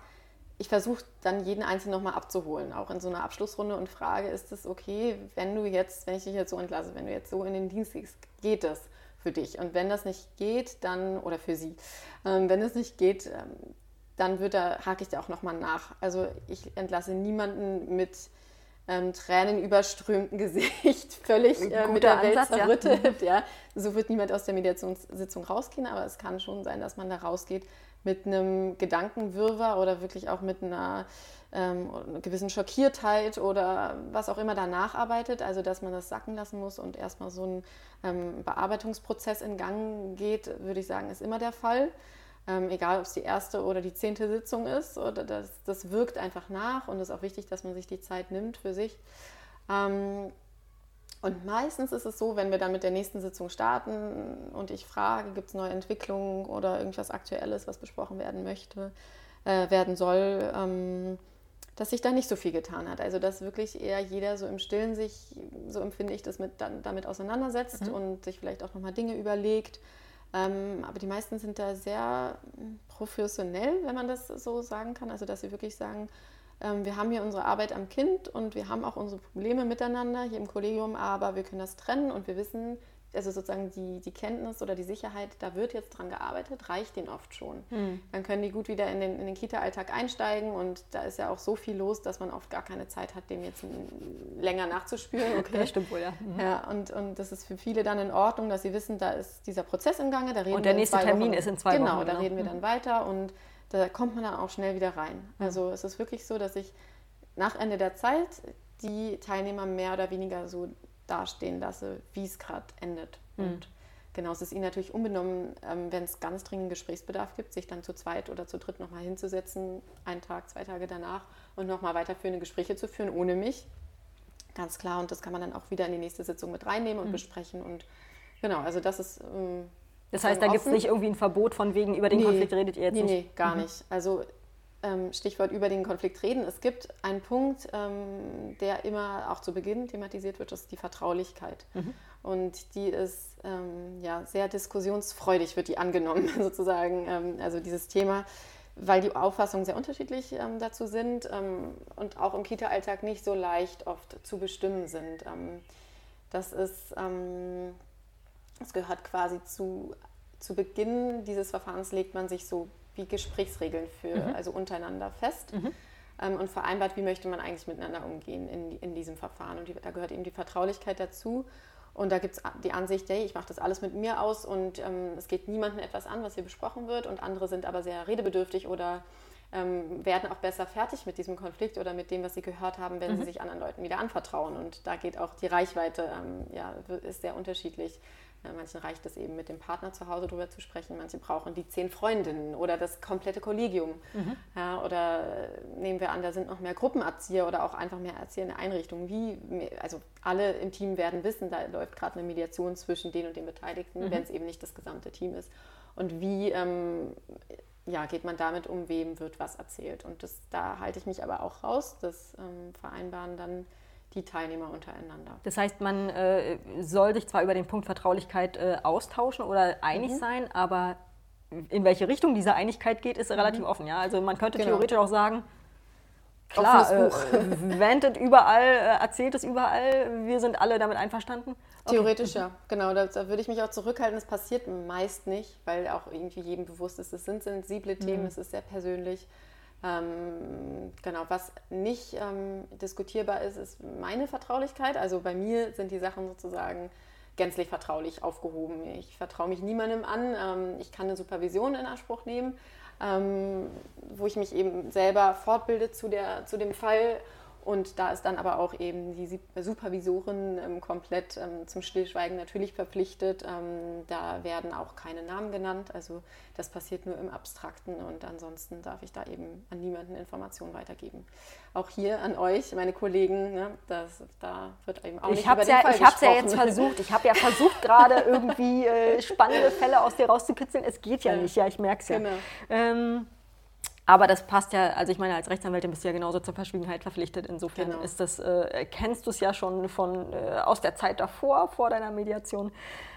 ich versuche dann jeden Einzelnen nochmal abzuholen, auch in so einer Abschlussrunde und frage, ist es okay, wenn du jetzt, wenn ich dich jetzt so entlasse, wenn du jetzt so in den Dienst gehst, geht das für dich? Und wenn das nicht geht, dann, oder für sie, ähm, wenn es nicht geht, ähm, dann wird da, hake ich da auch nochmal nach. Also ich entlasse niemanden mit ähm, tränenüberströmten Gesicht, völlig äh, mit der Welt zerrüttet. Ja. ja. So wird niemand aus der Mediationssitzung rausgehen, aber es kann schon sein, dass man da rausgeht mit einem Gedankenwirrwarr oder wirklich auch mit einer, ähm, einer gewissen Schockiertheit oder was auch immer danach arbeitet. Also dass man das sacken lassen muss und erstmal so ein ähm, Bearbeitungsprozess in Gang geht, würde ich sagen, ist immer der Fall. Ähm, egal, ob es die erste oder die zehnte Sitzung ist, oder das, das wirkt einfach nach und es ist auch wichtig, dass man sich die Zeit nimmt für sich. Ähm, und meistens ist es so, wenn wir dann mit der nächsten Sitzung starten und ich frage, gibt es neue Entwicklungen oder irgendwas Aktuelles, was besprochen werden möchte, äh, werden soll, ähm, dass sich da nicht so viel getan hat. Also dass wirklich eher jeder so im Stillen sich, so empfinde ich das, mit, dann, damit auseinandersetzt mhm. und sich vielleicht auch nochmal Dinge überlegt ähm, aber die meisten sind da sehr hm, professionell, wenn man das so sagen kann. Also dass sie wirklich sagen, ähm, wir haben hier unsere Arbeit am Kind und wir haben auch unsere Probleme miteinander hier im Kollegium, aber wir können das trennen und wir wissen, also sozusagen die, die Kenntnis oder die Sicherheit, da wird jetzt dran gearbeitet, reicht denen oft schon. Mhm. Dann können die gut wieder in den, in den Kita-Alltag einsteigen und da ist ja auch so viel los, dass man oft gar keine Zeit hat, dem jetzt länger nachzuspüren. Okay, das stimmt wohl, ja. Mhm. Ja, und, und das ist für viele dann in Ordnung, dass sie wissen, da ist dieser Prozess im Gange. Da reden und der nächste Termin Wochen, ist in zwei genau, Wochen. Genau, da reden wir mhm. dann weiter und da kommt man dann auch schnell wieder rein. Mhm. Also es ist wirklich so, dass ich nach Ende der Zeit die Teilnehmer mehr oder weniger so dastehen lasse, wie es gerade endet. Mhm. Und Genau, es ist ihnen natürlich unbenommen, ähm, wenn es ganz dringend Gesprächsbedarf gibt, sich dann zu zweit oder zu dritt nochmal hinzusetzen, einen Tag, zwei Tage danach und nochmal weiterführende Gespräche zu führen, ohne mich. Ganz klar, und das kann man dann auch wieder in die nächste Sitzung mit reinnehmen und mhm. besprechen. Und genau, also das ist. Ähm, das heißt, da gibt es nicht irgendwie ein Verbot von wegen, über den nee, Konflikt redet ihr jetzt nee, nicht? Nee, gar mhm. nicht. Also Stichwort über den Konflikt reden. Es gibt einen Punkt, ähm, der immer auch zu Beginn thematisiert wird, das ist die Vertraulichkeit. Mhm. Und die ist ähm, ja, sehr diskussionsfreudig, wird die angenommen, sozusagen. Ähm, also dieses Thema, weil die Auffassungen sehr unterschiedlich ähm, dazu sind ähm, und auch im Kita-Alltag nicht so leicht oft zu bestimmen sind. Ähm, das ist, ähm, das gehört quasi zu, zu Beginn dieses Verfahrens legt man sich so wie Gesprächsregeln für, mhm. also untereinander fest. Mhm und vereinbart, wie möchte man eigentlich miteinander umgehen in, in diesem Verfahren. Und die, da gehört eben die Vertraulichkeit dazu. Und da gibt es die Ansicht, hey, ich mache das alles mit mir aus und ähm, es geht niemandem etwas an, was hier besprochen wird. Und andere sind aber sehr redebedürftig oder ähm, werden auch besser fertig mit diesem Konflikt oder mit dem, was sie gehört haben, wenn mhm. sie sich anderen Leuten wieder anvertrauen. Und da geht auch die Reichweite, ähm, ja, ist sehr unterschiedlich. Ja, manchen reicht es eben mit dem Partner zu Hause drüber zu sprechen, manche brauchen die zehn Freundinnen oder das komplette Kollegium. Mhm. Ja, oder nehmen wir an, da sind noch mehr Gruppenerzieher oder auch einfach mehr Erzieher in der Einrichtung. Wie, also alle im Team werden wissen, da läuft gerade eine Mediation zwischen den und den Beteiligten, mhm. wenn es eben nicht das gesamte Team ist. Und wie ähm, ja, geht man damit um, wem wird was erzählt. Und das, da halte ich mich aber auch raus. Das ähm, vereinbaren dann die Teilnehmer untereinander. Das heißt, man äh, soll sich zwar über den Punkt Vertraulichkeit äh, austauschen oder einig mhm. sein, aber in welche Richtung diese Einigkeit geht, ist mhm. relativ offen. Ja? Also man könnte genau. theoretisch auch sagen, klar, äh, wendet überall, äh, erzählt es überall, wir sind alle damit einverstanden. Okay. Theoretisch ja, genau. Da, da, würde ich mich auch zurückhalten. Das passiert meist nicht, weil auch irgendwie jedem bewusst ist, es sind sensible Themen, mhm. es ist sehr persönlich. Ähm, genau, was nicht ähm, diskutierbar ist, ist meine Vertraulichkeit. Also bei mir sind die Sachen sozusagen gänzlich vertraulich aufgehoben. Ich vertraue mich niemandem an. Ähm, ich kann eine Supervision in Anspruch nehmen, ähm, wo ich mich eben selber fortbilde zu, der, zu dem Fall und da ist dann aber auch eben die Supervisorin ähm, komplett ähm, zum Stillschweigen natürlich verpflichtet. Ähm, da werden auch keine Namen genannt. Also das passiert nur im Abstrakten und ansonsten darf ich da eben an niemanden Informationen weitergeben. Auch hier an euch, meine Kollegen, ne, das, da wird eben auch ich nicht über den ja, Fall Ich habe es ja jetzt versucht. Ich habe ja versucht, gerade irgendwie äh, spannende Fälle aus dir rauszukitzeln. Es geht ja, ja. nicht, ja, ich merke es ja. Genau. Aber das passt ja, also ich meine, als Rechtsanwältin bist du ja genauso zur Verschwiegenheit verpflichtet. Insofern genau. ist das, äh, kennst du es ja schon von, äh, aus der Zeit davor, vor deiner Mediation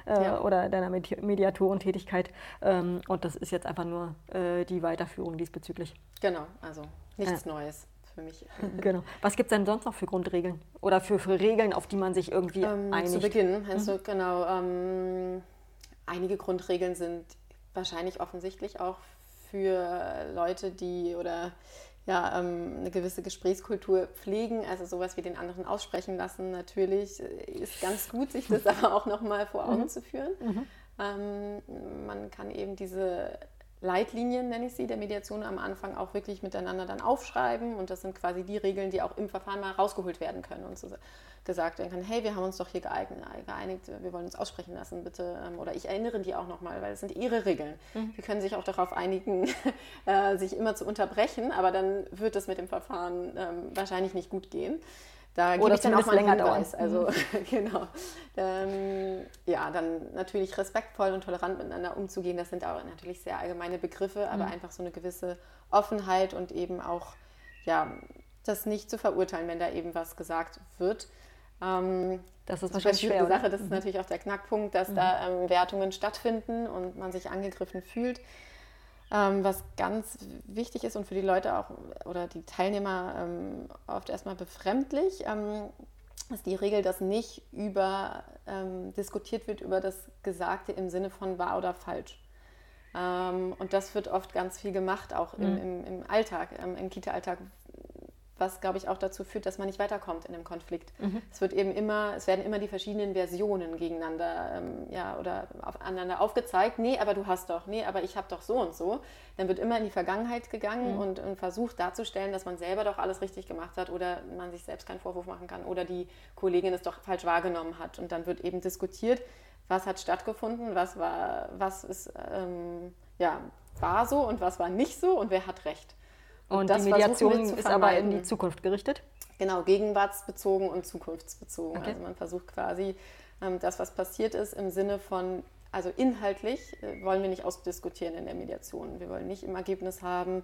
äh, ja. oder deiner Medi Mediatorentätigkeit. Ähm, und das ist jetzt einfach nur äh, die Weiterführung diesbezüglich. Genau, also nichts Neues für mich. Genau. Was gibt es denn sonst noch für Grundregeln? Oder für, für Regeln, auf die man sich irgendwie ähm, einigt? Zu Beginn, mhm. du, genau. Ähm, einige Grundregeln sind wahrscheinlich offensichtlich auch für Leute, die oder ja, ähm, eine gewisse Gesprächskultur pflegen, also sowas wie den anderen aussprechen lassen, natürlich äh, ist ganz gut, sich das aber auch nochmal vor Augen mhm. zu führen. Mhm. Ähm, man kann eben diese Leitlinien, nenne ich sie, der Mediation am Anfang auch wirklich miteinander dann aufschreiben und das sind quasi die Regeln, die auch im Verfahren mal rausgeholt werden können und so gesagt werden kann, hey, wir haben uns doch hier geeinigt, wir wollen uns aussprechen lassen, bitte. Ähm, oder ich erinnere die auch nochmal, weil es sind ihre Regeln. Mhm. Wir können sich auch darauf einigen, äh, sich immer zu unterbrechen, aber dann wird es mit dem Verfahren ähm, wahrscheinlich nicht gut gehen. Da Oder ich dann auch mal länger Hinweis. Also mhm. genau. Ähm, ja, dann natürlich respektvoll und tolerant miteinander umzugehen. Das sind auch natürlich sehr allgemeine Begriffe, aber mhm. einfach so eine gewisse Offenheit und eben auch ja das nicht zu verurteilen, wenn da eben was gesagt wird. Ähm, das ist wahrscheinlich eine schwere Sache. Das ist mhm. natürlich auch der Knackpunkt, dass mhm. da ähm, Wertungen stattfinden und man sich angegriffen fühlt. Ähm, was ganz wichtig ist und für die Leute auch oder die Teilnehmer ähm, oft erstmal befremdlich. Ähm, ist die Regel, dass nicht über ähm, diskutiert wird über das Gesagte im Sinne von wahr oder falsch. Ähm, und das wird oft ganz viel gemacht, auch im, mhm. im, im Alltag, ähm, im Kita-Alltag, was, glaube ich, auch dazu führt, dass man nicht weiterkommt in dem Konflikt. Mhm. Es wird eben immer, es werden immer die verschiedenen Versionen gegeneinander ähm, ja, oder aufeinander aufgezeigt. Nee, aber du hast doch, nee, aber ich habe doch so und so. Dann wird immer in die Vergangenheit gegangen mhm. und, und, versucht darzustellen, dass man selber doch alles richtig gemacht hat oder man sich selbst keinen Vorwurf machen kann oder die Kollegin es doch falsch wahrgenommen hat. Und dann wird eben diskutiert, was hat stattgefunden, was war, was ist, ähm, ja, war so und was war nicht so und wer hat recht. Und, und die Mediation ist aber in die Zukunft gerichtet? Genau, gegenwartsbezogen und zukunftsbezogen. Okay. Also man versucht quasi ähm, das, was passiert ist, im Sinne von, also inhaltlich äh, wollen wir nicht ausdiskutieren in der Mediation. Wir wollen nicht im Ergebnis haben,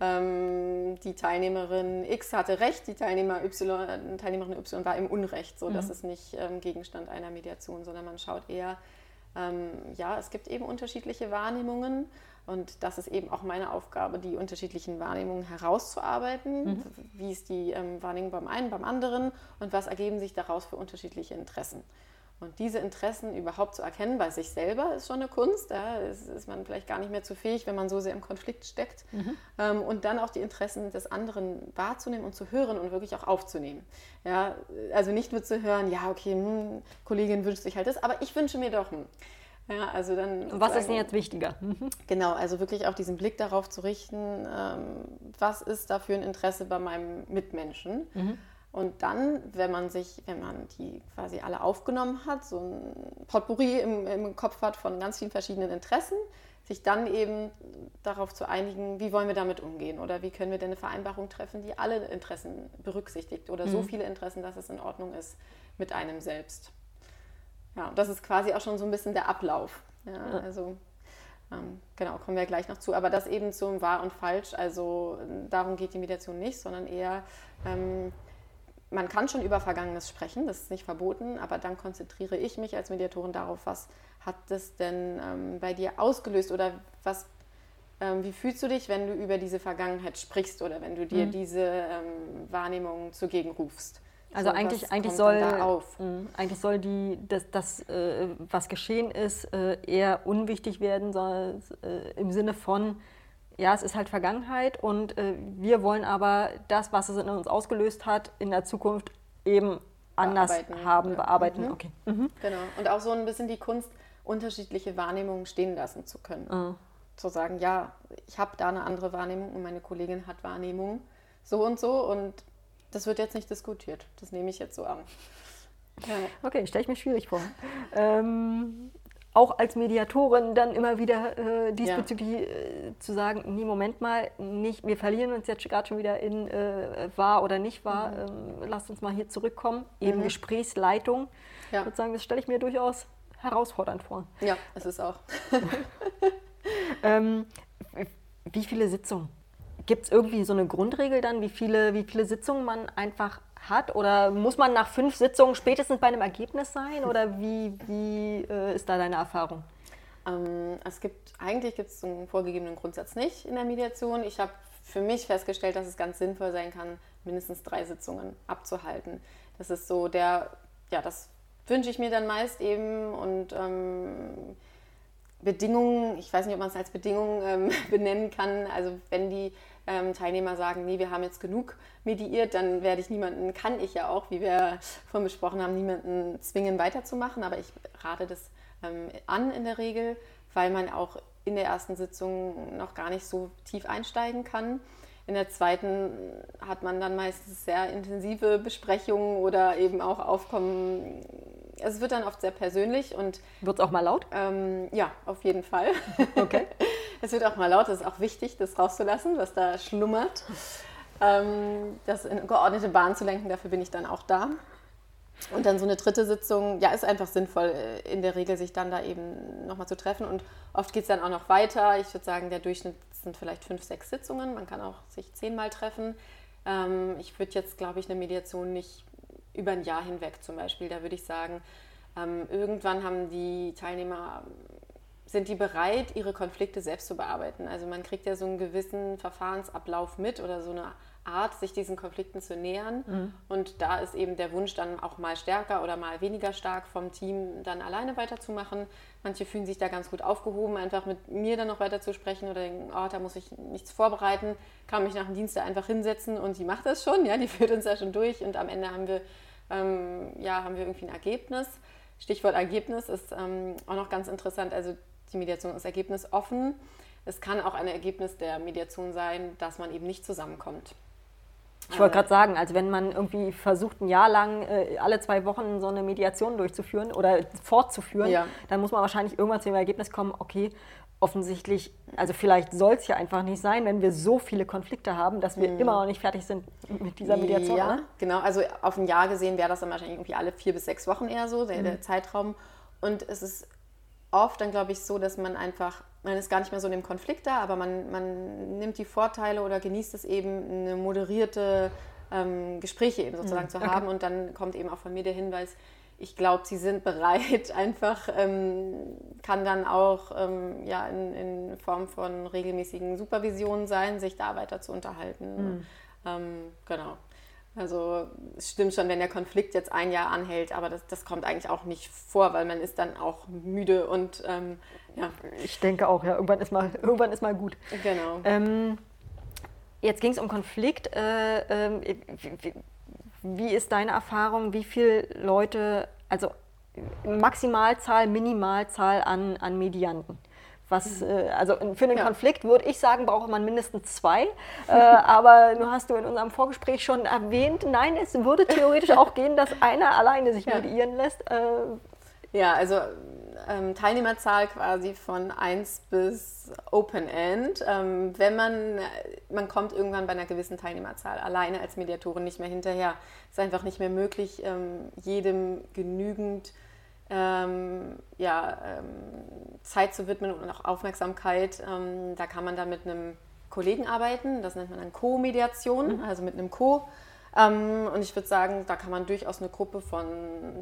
ähm, die Teilnehmerin X hatte recht, die Teilnehmer y, Teilnehmerin Y war im Unrecht. So, mhm. Das ist nicht ähm, Gegenstand einer Mediation, sondern man schaut eher, ja, es gibt eben unterschiedliche Wahrnehmungen und das ist eben auch meine Aufgabe, die unterschiedlichen Wahrnehmungen herauszuarbeiten. Mhm. Wie ist die ähm, Wahrnehmung beim einen, beim anderen und was ergeben sich daraus für unterschiedliche Interessen. Und diese Interessen überhaupt zu erkennen bei sich selber ist schon eine Kunst. Da ist, ist man vielleicht gar nicht mehr zu fähig, wenn man so sehr im Konflikt steckt. Mhm. Ähm, und dann auch die Interessen des anderen wahrzunehmen und zu hören und wirklich auch aufzunehmen. Ja, also nicht nur zu hören, ja, okay, hm, Kollegin wünscht sich halt das, aber ich wünsche mir doch. Hm. Ja, also dann was ist denn jetzt wichtiger? Mhm. Genau, also wirklich auch diesen Blick darauf zu richten, ähm, was ist da für ein Interesse bei meinem Mitmenschen. Mhm. Und dann, wenn man sich, wenn man die quasi alle aufgenommen hat, so ein Potpourri im, im Kopf hat von ganz vielen verschiedenen Interessen, sich dann eben darauf zu einigen, wie wollen wir damit umgehen oder wie können wir denn eine Vereinbarung treffen, die alle Interessen berücksichtigt oder mhm. so viele Interessen, dass es in Ordnung ist mit einem selbst. Ja, das ist quasi auch schon so ein bisschen der Ablauf. Ja. Also ähm, genau, kommen wir gleich noch zu. Aber das eben zum Wahr und Falsch, also darum geht die Mediation nicht, sondern eher ähm, man kann schon über Vergangenes sprechen, das ist nicht verboten, aber dann konzentriere ich mich als Mediatorin darauf, was hat das denn ähm, bei dir ausgelöst oder was, ähm, wie fühlst du dich, wenn du über diese Vergangenheit sprichst oder wenn du dir mhm. diese ähm, Wahrnehmung zugegen rufst? Also so, eigentlich, eigentlich, soll, mh, eigentlich soll die, das, das äh, was geschehen ist, äh, eher unwichtig werden, sondern äh, im Sinne von, ja, es ist halt Vergangenheit und äh, wir wollen aber das, was es in uns ausgelöst hat, in der Zukunft eben anders bearbeiten. haben, bearbeiten. Mhm. Okay. Mhm. Genau. Und auch so ein bisschen die Kunst, unterschiedliche Wahrnehmungen stehen lassen zu können. Mhm. Zu sagen, ja, ich habe da eine andere Wahrnehmung und meine Kollegin hat Wahrnehmung so und so und das wird jetzt nicht diskutiert. Das nehme ich jetzt so an. Ja. Okay, stelle ich mir schwierig vor. Ähm, auch als Mediatorin dann immer wieder äh, diesbezüglich ja. äh, zu sagen, nee, Moment mal, nicht, wir verlieren uns jetzt gerade schon wieder in äh, wahr oder nicht wahr, mhm. ähm, lasst uns mal hier zurückkommen, eben mhm. Gesprächsleitung. Ja. Sozusagen, das stelle ich mir durchaus herausfordernd vor. Ja, es ist auch. ähm, wie viele Sitzungen? Gibt es irgendwie so eine Grundregel dann, wie viele, wie viele Sitzungen man einfach hat? Oder muss man nach fünf Sitzungen spätestens bei einem Ergebnis sein? Oder wie, wie äh, ist da deine Erfahrung? Ähm, es gibt, eigentlich gibt es einen vorgegebenen Grundsatz nicht in der Mediation. Ich habe für mich festgestellt, dass es ganz sinnvoll sein kann, mindestens drei Sitzungen abzuhalten. Das ist so der, ja, das wünsche ich mir dann meist eben und ähm, Bedingungen, ich weiß nicht, ob man es als Bedingung ähm, benennen kann, also wenn die ähm, Teilnehmer sagen, nee, wir haben jetzt genug mediiert, dann werde ich niemanden, kann ich ja auch, wie wir vorhin besprochen haben, niemanden zwingen weiterzumachen, aber ich rate das ähm, an in der Regel, weil man auch in der ersten Sitzung noch gar nicht so tief einsteigen kann. In der zweiten hat man dann meistens sehr intensive Besprechungen oder eben auch Aufkommen. Es wird dann oft sehr persönlich und. Wird es auch mal laut? Ähm, ja, auf jeden Fall. Okay. es wird auch mal laut, es ist auch wichtig, das rauszulassen, was da schlummert. Ähm, das in geordnete Bahn zu lenken, dafür bin ich dann auch da. Und dann so eine dritte Sitzung, ja, ist einfach sinnvoll, äh, in der Regel sich dann da eben nochmal zu treffen. Und oft geht es dann auch noch weiter. Ich würde sagen, der Durchschnitt sind vielleicht fünf, sechs Sitzungen. Man kann auch sich zehnmal treffen. Ähm, ich würde jetzt, glaube ich, eine Mediation nicht über ein Jahr hinweg zum Beispiel. Da würde ich sagen, ähm, irgendwann haben die Teilnehmer sind die bereit, ihre Konflikte selbst zu bearbeiten. Also man kriegt ja so einen gewissen Verfahrensablauf mit oder so eine Art, sich diesen Konflikten zu nähern. Mhm. Und da ist eben der Wunsch dann auch mal stärker oder mal weniger stark vom Team dann alleine weiterzumachen. Manche fühlen sich da ganz gut aufgehoben, einfach mit mir dann noch weiter zu sprechen oder denken, oh, da muss ich nichts vorbereiten, kann mich nach dem Dienst einfach hinsetzen und die macht das schon, ja, die führt uns da schon durch und am Ende haben wir, ähm, ja, haben wir irgendwie ein Ergebnis. Stichwort Ergebnis ist ähm, auch noch ganz interessant. Also die Mediation ist ergebnisoffen. Es kann auch ein Ergebnis der Mediation sein, dass man eben nicht zusammenkommt. Ich wollte gerade sagen, also wenn man irgendwie versucht, ein Jahr lang äh, alle zwei Wochen so eine Mediation durchzuführen oder fortzuführen, ja. dann muss man wahrscheinlich irgendwann zu dem Ergebnis kommen, okay, offensichtlich, also vielleicht soll es ja einfach nicht sein, wenn wir so viele Konflikte haben, dass wir mhm. immer noch nicht fertig sind mit dieser Mediation. Ja, oder? genau. Also auf ein Jahr gesehen wäre das dann wahrscheinlich irgendwie alle vier bis sechs Wochen eher so, der, mhm. der Zeitraum. Und es ist oft dann, glaube ich, so, dass man einfach, man ist gar nicht mehr so in dem Konflikt da, aber man, man nimmt die Vorteile oder genießt es eben, eine moderierte ähm, Gespräche eben sozusagen mhm. zu haben. Und dann kommt eben auch von mir der Hinweis, ich glaube, sie sind bereit, einfach ähm, kann dann auch ähm, ja, in, in, Form von regelmäßigen Supervisionen sein, sich da weiter zu unterhalten. Mhm. Ähm, genau. Also es stimmt schon, wenn der Konflikt jetzt ein Jahr anhält, aber das, das kommt eigentlich auch nicht vor, weil man ist dann auch müde und ähm, ja. Ich denke auch, ja, irgendwann ist mal, irgendwann ist mal gut. Genau. Ähm, jetzt ging es um Konflikt. Äh, äh, wie, wie, ist deine Erfahrung? Wie viele Leute, also Maximalzahl, Minimalzahl an, an Medianten? Was, äh, also für einen ja. Konflikt würde ich sagen, braucht man mindestens zwei. Äh, aber nur hast du in unserem Vorgespräch schon erwähnt, nein, es würde theoretisch auch gehen, dass einer alleine sich ja. mediieren lässt. Äh, ja, also ähm, Teilnehmerzahl quasi von 1 bis Open End. Ähm, wenn man, man kommt irgendwann bei einer gewissen Teilnehmerzahl alleine als Mediatorin nicht mehr hinterher. Es ist einfach nicht mehr möglich, ähm, jedem genügend ähm, ja, ähm, Zeit zu widmen und auch Aufmerksamkeit. Ähm, da kann man dann mit einem Kollegen arbeiten, das nennt man dann Co-Mediation, mhm. also mit einem Co. Ähm, und ich würde sagen, da kann man durchaus eine Gruppe von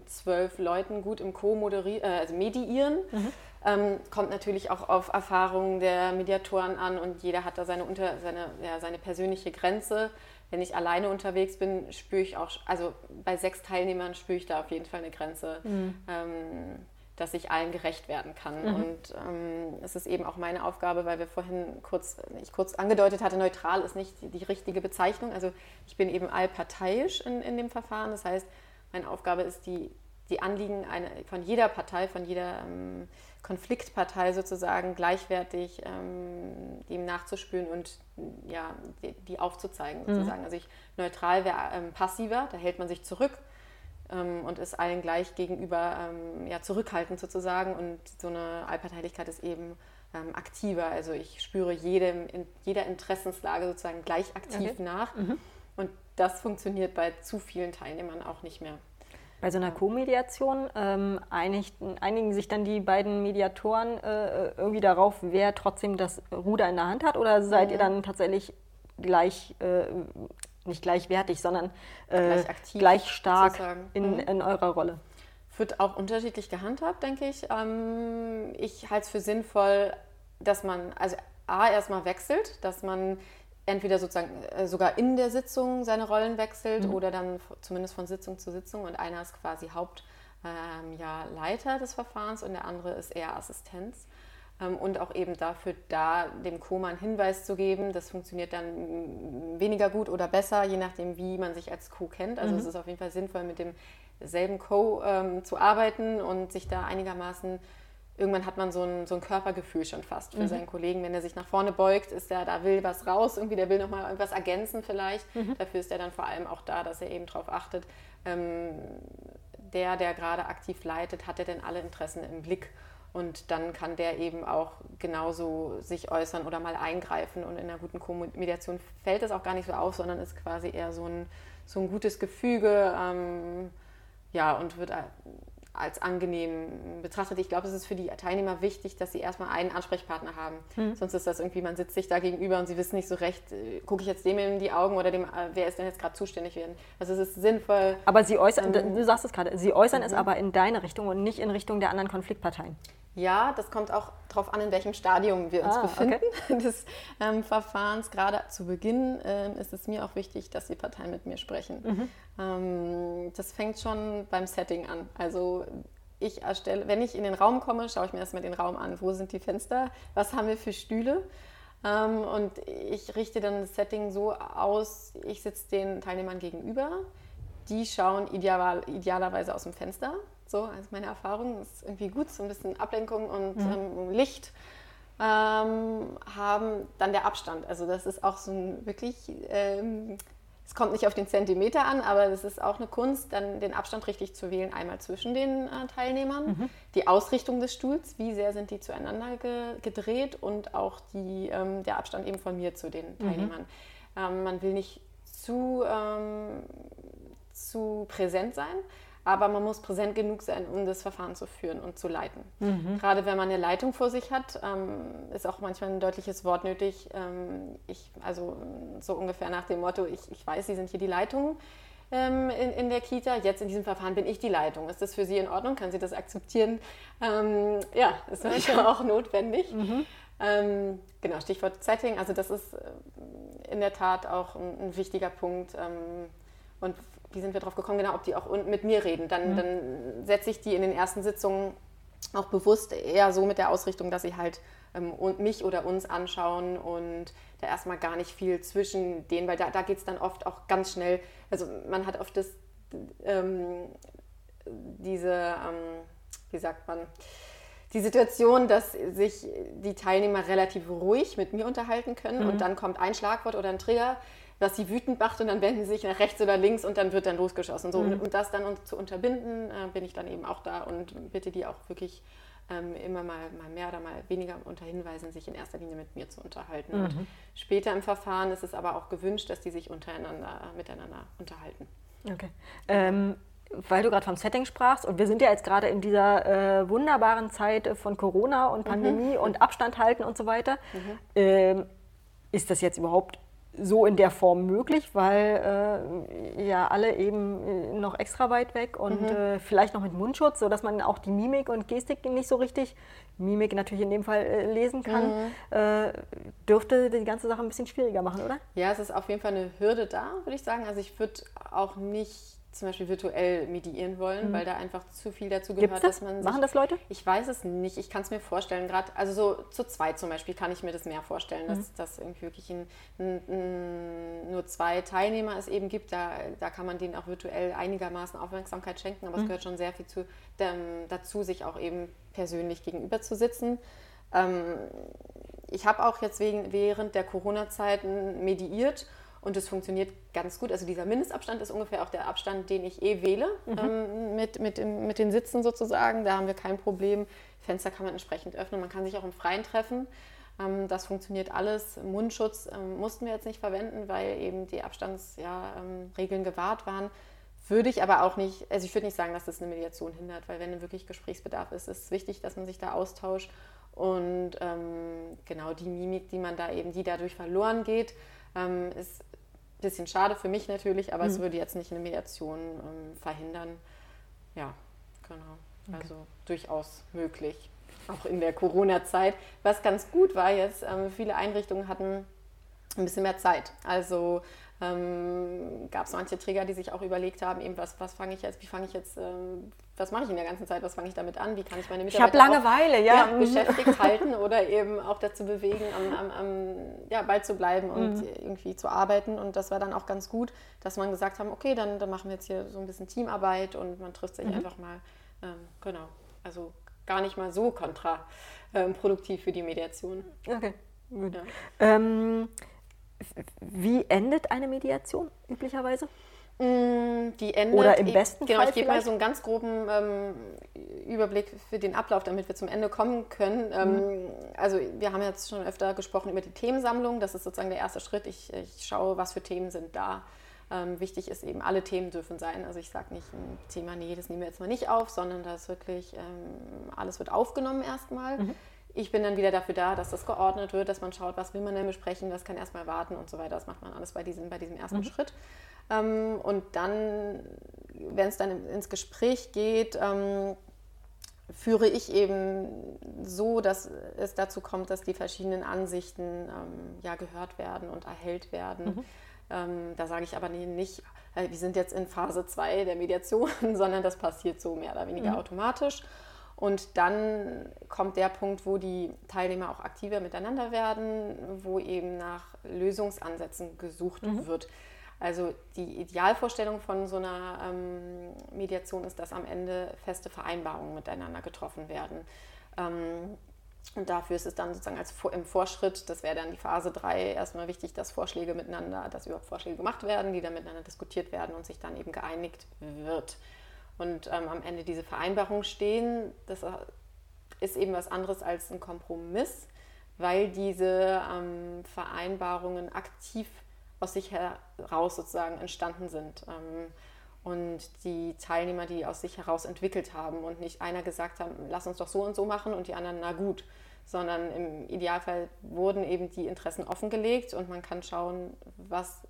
zwölf Leuten gut im Co moderieren, äh, also mediieren. Mhm. Ähm, kommt natürlich auch auf Erfahrungen der Mediatoren an und jeder hat da seine, unter, seine, ja, seine persönliche Grenze wenn ich alleine unterwegs bin, spüre ich auch, also bei sechs Teilnehmern spüre ich da auf jeden Fall eine Grenze, mhm. ähm, dass ich allen gerecht werden kann. Mhm. Und ähm, es ist eben auch meine Aufgabe, weil wir vorhin kurz, ich kurz angedeutet hatte, neutral ist nicht die, die richtige Bezeichnung. Also ich bin eben allparteiisch in, in dem Verfahren. Das heißt, meine Aufgabe ist, die, die Anliegen eine, von jeder Partei, von jeder ähm, Konfliktpartei sozusagen gleichwertig ähm, dem nachzuspüren und ja, die, die aufzuzeigen mhm. sozusagen. Mhm. Also ich neutral wäre ähm, passiver, da hält man sich zurück ähm, und ist allen gleich gegenüber ähm, ja, zurückhaltend sozusagen und so eine Allparteilichkeit ist eben ähm, aktiver. Also ich spüre jedem, in jeder Interessenslage sozusagen gleich aktiv okay. nach mhm. und das funktioniert bei zu vielen Teilnehmern auch nicht mehr. Bei so einer Co-Mediation ähm, einigen sich dann die beiden Mediatoren äh, irgendwie darauf, wer trotzdem das Ruder in der Hand hat? Oder seid mhm. ihr dann tatsächlich gleich, äh, nicht gleichwertig, sondern äh, gleich, aktiv, gleich, stark in, mhm. in, eurer Rolle? Wird auch unterschiedlich gehandhabt, denke ich. Ähm, ich halte es für sinnvoll, dass man, also A, erstmal wechselt, dass man entweder sozusagen äh, sogar in der Sitzung seine Rollen wechselt mhm. oder dann zumindest von Sitzung zu Sitzung und einer ist quasi Hauptleiter ähm, ja, des Verfahrens und der andere ist eher Assistenz. Ähm, und auch eben dafür da dem Koma einen Hinweis zu geben. Das funktioniert dann weniger gut oder besser, je nachdem, wie man sich als Co kennt. Also mhm. es ist auf jeden Fall sinnvoll, mit demselben Co ähm, zu arbeiten und sich da einigermaßen irgendwann hat man so ein, so ein Körpergefühl schon fast für mhm. seinen Kollegen. Wenn er sich nach vorne beugt, ist er, da will was raus, irgendwie, der will nochmal irgendwas ergänzen vielleicht. Mhm. Dafür ist er dann vor allem auch da, dass er eben darauf achtet, ähm, der, der gerade aktiv leitet, hat er denn alle Interessen im Blick? Und dann kann der eben auch genauso sich äußern oder mal eingreifen. Und in einer guten Mediation fällt das auch gar nicht so auf, sondern ist quasi eher so ein, so ein gutes Gefüge. Ähm, ja, und wird als angenehm betrachtet. Ich glaube, es ist für die Teilnehmer wichtig, dass sie erstmal einen Ansprechpartner haben. Hm. Sonst ist das irgendwie, man sitzt sich da gegenüber und sie wissen nicht so recht, äh, gucke ich jetzt dem in die Augen oder dem, äh, wer ist denn jetzt gerade zuständig werden. Also es ist sinnvoll. Aber sie äußern, ähm, du sagst es gerade, sie äußern es mhm. aber in deine Richtung und nicht in Richtung der anderen Konfliktparteien. Ja, das kommt auch darauf an, in welchem Stadium wir uns Ah, befinden okay. des ähm, Verfahrens. Gerade zu Beginn ähm, ist es mir auch wichtig, dass die Parteien mit mir sprechen. Mhm. Ähm, das fängt schon beim Setting an. Also ich erstelle, wenn ich in den Raum komme, schaue ich mir erstmal den Raum an. Wo sind die Fenster? Was haben wir für Stühle? Ähm, und ich richte dann das Setting so aus, ich sitze den Teilnehmern gegenüber. Die schauen ideal, idealerweise aus dem Fenster. So, also meine Erfahrung ist irgendwie gut, so ein bisschen Ablenkung und ähm, Licht ähm, haben. Dann der Abstand. Also das ist auch so ein wirklich, ähm, es kommt nicht auf den Zentimeter an, aber es ist auch eine Kunst, dann den Abstand richtig zu wählen. Einmal zwischen den äh, Teilnehmern, die Ausrichtung des Stuhls, wie sehr sind die zueinander ge gedreht und auch die, ähm, der Abstand eben von mir zu den Teilnehmern. Ähm, man will nicht zu, ähm, zu präsent sein, aber man muss präsent genug sein, um das Verfahren zu führen und zu leiten. Gerade wenn man eine Leitung vor sich hat, ähm, ist auch manchmal ein deutliches Wort nötig. Ähm, ich, also so ungefähr nach dem Motto, ich, ich weiß, Sie sind hier die Leitung ähm, in, in der Kita. Jetzt in diesem Verfahren bin ich die Leitung. Ist das für Sie in Ordnung? Kann Sie das akzeptieren? Ähm, ja, ist manchmal auch notwendig. Ähm, genau, Stichwort Setting. Also das ist in der Tat auch ein, ein wichtiger Punkt. Ähm, und wie sind wir drauf gekommen? Genau, ob die auch mit mir reden. Dann, dann setze ich die in den ersten Sitzungen auch bewusst eher so mit der Ausrichtung, dass sie halt ähm, und mich oder uns anschauen und da erstmal gar nicht viel zwischen denen, weil da, da geht es dann oft auch ganz schnell. Also man hat oft das, ähm, diese, ähm, wie sagt man, die Situation, dass sich die Teilnehmer relativ ruhig mit mir unterhalten können und dann kommt ein Schlagwort oder ein Trigger, was sie wütend macht und dann wenden sie sich nach rechts oder links und dann wird dann losgeschossen. So, und, und das dann zu unterbinden, äh, bin ich dann eben auch da und bitte die auch wirklich ähm, immer mal, mal mehr oder mal weniger unter Hinweisen, sich in erster Linie mit mir zu unterhalten. Und später im Verfahren ist es aber auch gewünscht, dass die sich untereinander, miteinander unterhalten. Okay. Ähm, weil du gerade vom Setting sprachst und wir sind ja jetzt gerade in dieser äh, wunderbaren Zeit von Corona und Pandemie und Abstand halten und so weiter. Ähm, ist das jetzt überhaupt so in der Form möglich, weil äh, ja alle eben äh, noch extra weit weg und äh, vielleicht noch mit Mundschutz, sodass man auch die Mimik und Gestik nicht so richtig, Mimik natürlich in dem Fall äh, lesen kann, äh, dürfte die ganze Sache ein bisschen schwieriger machen, oder? Ja, es ist auf jeden Fall eine Hürde da, würde ich sagen. Also ich würde auch nicht zum Beispiel virtuell mediieren wollen, weil da einfach zu viel dazu Gibt's gehört, das? dass man sich, Machen das Leute? Ich weiß es nicht. Ich kann es mir vorstellen. Gerade also so zu zweit zum Beispiel kann ich mir das mehr vorstellen, dass Mhm. dass irgendwie wirklich ein, ein, ein, nur zwei Teilnehmer es eben gibt. Da, da kann man denen auch virtuell einigermaßen Aufmerksamkeit schenken. Mhm. Aber es gehört schon sehr viel zu, ähm, dazu, sich auch eben persönlich gegenüber zu sitzen. Ähm, ich habe auch jetzt wegen, während der Corona-Zeiten mediiert und es funktioniert ganz gut. Also dieser Mindestabstand ist ungefähr auch der Abstand, den ich eh wähle ähm, mit, mit, dem- mit den Sitzen sozusagen. Da haben wir kein Problem. Fenster kann man entsprechend öffnen. Man kann sich auch im Freien treffen. Ähm, das funktioniert alles. Mundschutz ähm, mussten wir jetzt nicht verwenden, weil eben die Abstandsregeln ja, ähm, gewahrt waren. Würde ich aber auch nicht, also ich würde nicht sagen, dass das eine Mediation hindert, weil wenn wirklich Gesprächsbedarf ist, ist es wichtig, dass man sich da austauscht. Und ähm, genau die Mimik, die man da eben, die dadurch verloren geht, ähm, ist bisschen schade für mich natürlich, aber es würde jetzt nicht eine Mediation ähm, verhindern. Ja, genau. Also durchaus möglich, auch in der Corona-Zeit. Was ganz gut war jetzt, ähm, viele Einrichtungen hatten ein bisschen mehr Zeit. Also ähm, gab es manche Träger, die sich auch überlegt haben, eben was, was fange ich jetzt, wie fange ich jetzt, ähm, was mache ich in der ganzen Zeit, was fange ich damit an, wie kann ich meine Ich Mitarbeiter auch- Langeweile, ja. ja, Mhm. beschäftigt halten oder eben auch dazu bewegen, am, am, am ja, Ball zu bleiben und Mhm. irgendwie zu arbeiten. Und das war dann auch ganz gut, dass man gesagt haben, okay, dann, dann machen wir jetzt hier so ein bisschen Teamarbeit und man trifft Mhm. sich einfach mal. Ähm, genau, also gar nicht mal so kontraproduktiv für die Mediation. Okay, gut. Ja. Ähm, wie endet eine Mediation üblicherweise? Mm, Die endet, Oder im ich- besten genau, Fall ich gebe mal so einen ganz groben ähm, Überblick für den Ablauf, damit wir zum Ende kommen können. Mhm. Ähm, also wir haben jetzt schon öfter gesprochen über die Themensammlung. Das ist sozusagen der erste Schritt. Ich, ich schaue, was für Themen sind da. Ähm, wichtig ist eben, alle Themen dürfen sein. Also ich sage nicht ein Thema, nee, das nehmen wir jetzt mal nicht auf, sondern das wirklich, ähm, alles wird aufgenommen erstmal. Mhm. Ich bin dann wieder dafür da, dass das geordnet wird, dass man schaut, was will man denn besprechen, was kann erstmal warten und so weiter. Das macht man alles bei diesem, bei diesem ersten Mhm. Schritt. Ähm, und dann, wenn es dann ins Gespräch geht, ähm, führe ich eben so, dass es dazu kommt, dass die verschiedenen Ansichten ähm, ja, gehört werden und erhellt werden. Mhm. Ähm, da sage ich aber nicht, äh, wir sind jetzt in Phase 2 der Mediation, sondern das passiert so mehr oder weniger mhm. automatisch. Und dann kommt der Punkt, wo die Teilnehmer auch aktiver miteinander werden, wo eben nach Lösungsansätzen gesucht mhm. wird. Also die Idealvorstellung von so einer ähm, Mediation ist, dass am Ende feste Vereinbarungen miteinander getroffen werden. Ähm, und dafür ist es dann sozusagen als im Vorschritt, das wäre dann die Phase 3, erstmal wichtig, dass Vorschläge miteinander, dass überhaupt Vorschläge gemacht werden, die dann miteinander diskutiert werden und sich dann eben geeinigt wird. Und ähm, am Ende diese Vereinbarungen stehen, das ist eben was anderes als ein Kompromiss, weil diese ähm, Vereinbarungen aktiv aus sich heraus sozusagen entstanden sind. Ähm, und die Teilnehmer, die aus sich heraus entwickelt haben und nicht einer gesagt haben, lass uns doch so und so machen und die anderen, na gut, sondern im Idealfall wurden eben die Interessen offengelegt und man kann schauen, was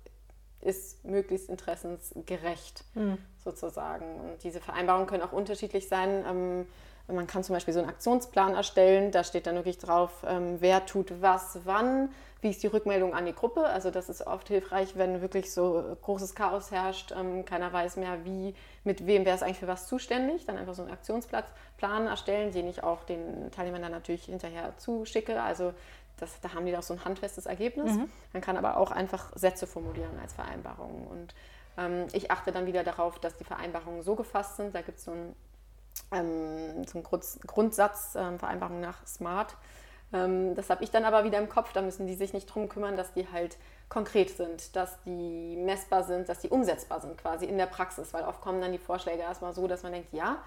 ist möglichst interessensgerecht mhm. sozusagen. Und diese Vereinbarungen können auch unterschiedlich sein. Man kann zum Beispiel so einen Aktionsplan erstellen, da steht dann wirklich drauf, ähm, wer tut was, wann, wie ist die Rückmeldung an die Gruppe. Also das ist oft hilfreich, wenn wirklich so großes Chaos herrscht, ähm, keiner weiß mehr, wie, mit wem wäre es eigentlich für was zuständig. Dann einfach so einen Aktionsplan erstellen, den ich auch den Teilnehmern dann natürlich hinterher zuschicke. Also das, da haben die auch so ein handfestes Ergebnis. Mhm. Man kann aber auch einfach Sätze formulieren als Vereinbarungen. Und ähm, ich achte dann wieder darauf, dass die Vereinbarungen so gefasst sind. Da gibt es so ein ähm, zum Grundsatz ähm, Vereinbarung nach Smart. Ähm, das habe ich dann aber wieder im Kopf. Da müssen die sich nicht drum kümmern, dass die halt konkret sind, dass die messbar sind, dass die umsetzbar sind quasi in der Praxis. Weil oft kommen dann die Vorschläge erstmal so, dass man denkt, ja,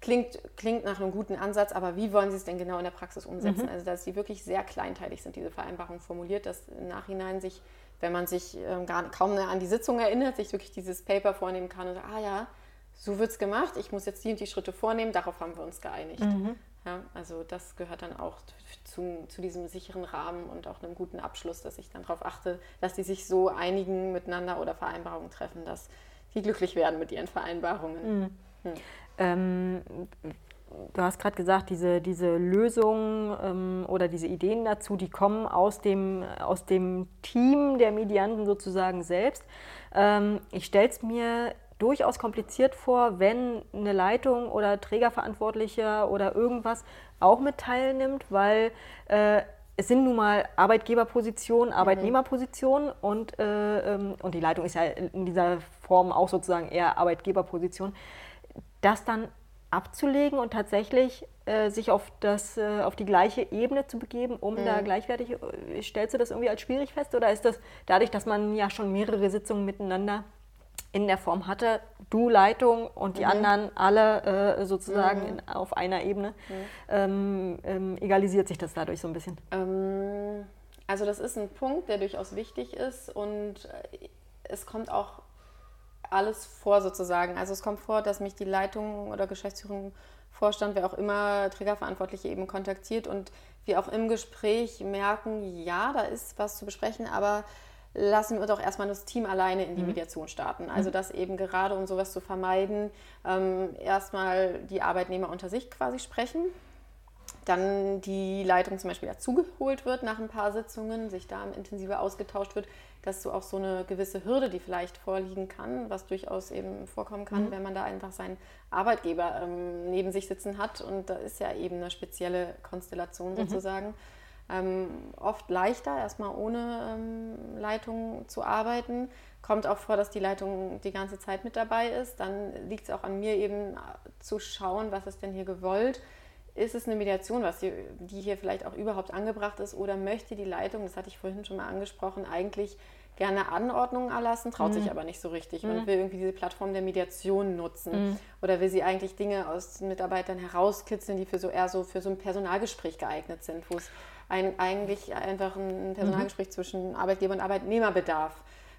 klingt, klingt nach einem guten Ansatz, aber wie wollen Sie es denn genau in der Praxis umsetzen? Mhm. Also dass sie wirklich sehr kleinteilig sind, diese Vereinbarung formuliert, dass im Nachhinein sich, wenn man sich ähm, gar kaum an die Sitzung erinnert, sich wirklich dieses Paper vornehmen kann und sagt, ah ja, so wird es gemacht, ich muss jetzt die und die Schritte vornehmen, darauf haben wir uns geeinigt. Mhm. Ja, also das gehört dann auch zu, zu, diesem sicheren Rahmen und auch einem guten Abschluss, dass ich dann darauf achte, dass die sich so einigen miteinander oder Vereinbarungen treffen, dass die glücklich werden mit ihren Vereinbarungen. Mhm. Hm. Ähm, du hast gerade gesagt, diese, diese Lösungen ähm, oder diese Ideen dazu, die kommen aus dem, aus dem Team der Medianten sozusagen selbst. Ähm, ich stelle es mir durchaus kompliziert vor, wenn eine Leitung oder Trägerverantwortlicher oder irgendwas auch mit teilnimmt, weil äh, es sind nun mal Arbeitgeberpositionen, mhm. Arbeitnehmerpositionen und, äh, ähm, und die Leitung ist ja in dieser Form auch sozusagen eher Arbeitgeberposition. Das dann abzulegen und tatsächlich äh, sich auf, das, äh, auf die gleiche Ebene zu begeben, um mhm. da gleichwertig, äh, stellst du das irgendwie als schwierig fest oder ist das dadurch, dass man ja schon mehrere Sitzungen miteinander in der Form hatte, du Leitung und die mhm. anderen alle äh, sozusagen mhm. in, auf einer Ebene, mhm. ähm, ähm, egalisiert sich das dadurch so ein bisschen? Ähm, also das ist ein Punkt, der durchaus wichtig ist und äh, es kommt auch alles vor sozusagen. Also es kommt vor, dass mich die Leitung oder Geschäftsführung, Vorstand, wer auch immer, Trägerverantwortliche eben kontaktiert und wir auch im Gespräch merken, ja, da ist was zu besprechen, aber lassen wir doch erstmal das Team alleine in die mhm. Mediation starten. Also das eben gerade, um sowas zu vermeiden, ähm, erstmal die Arbeitnehmer unter sich quasi sprechen, dann die Leitung zum Beispiel dazugeholt wird nach ein paar Sitzungen, sich da intensiver ausgetauscht wird, dass so auch so eine gewisse Hürde, die vielleicht vorliegen kann, was durchaus eben vorkommen kann, mhm. wenn man da einfach seinen Arbeitgeber ähm, neben sich sitzen hat und da ist ja eben eine spezielle Konstellation mhm. sozusagen. Mhm ähm, oft leichter, erstmal ohne ähm, Leitung zu arbeiten. Kommt auch vor, dass die Leitung die ganze Zeit mit dabei ist. Dann liegt es auch an mir eben zu schauen, was ist denn hier gewollt. Ist es eine Mediation, was hier, die hier vielleicht auch überhaupt angebracht ist, oder möchte die Leitung, das hatte ich vorhin schon mal angesprochen, eigentlich gerne Anordnungen erlassen, traut mhm. sich aber nicht so richtig mhm. und will irgendwie diese Plattform der Mediation nutzen. Mhm. Oder will sie eigentlich Dinge aus Mitarbeitern herauskitzeln, die für so eher so für so ein Personalgespräch geeignet sind, wo es ein, eigentlich einfach ein Personalgespräch mhm. zwischen Arbeitgeber und Arbeitnehmer bedarf.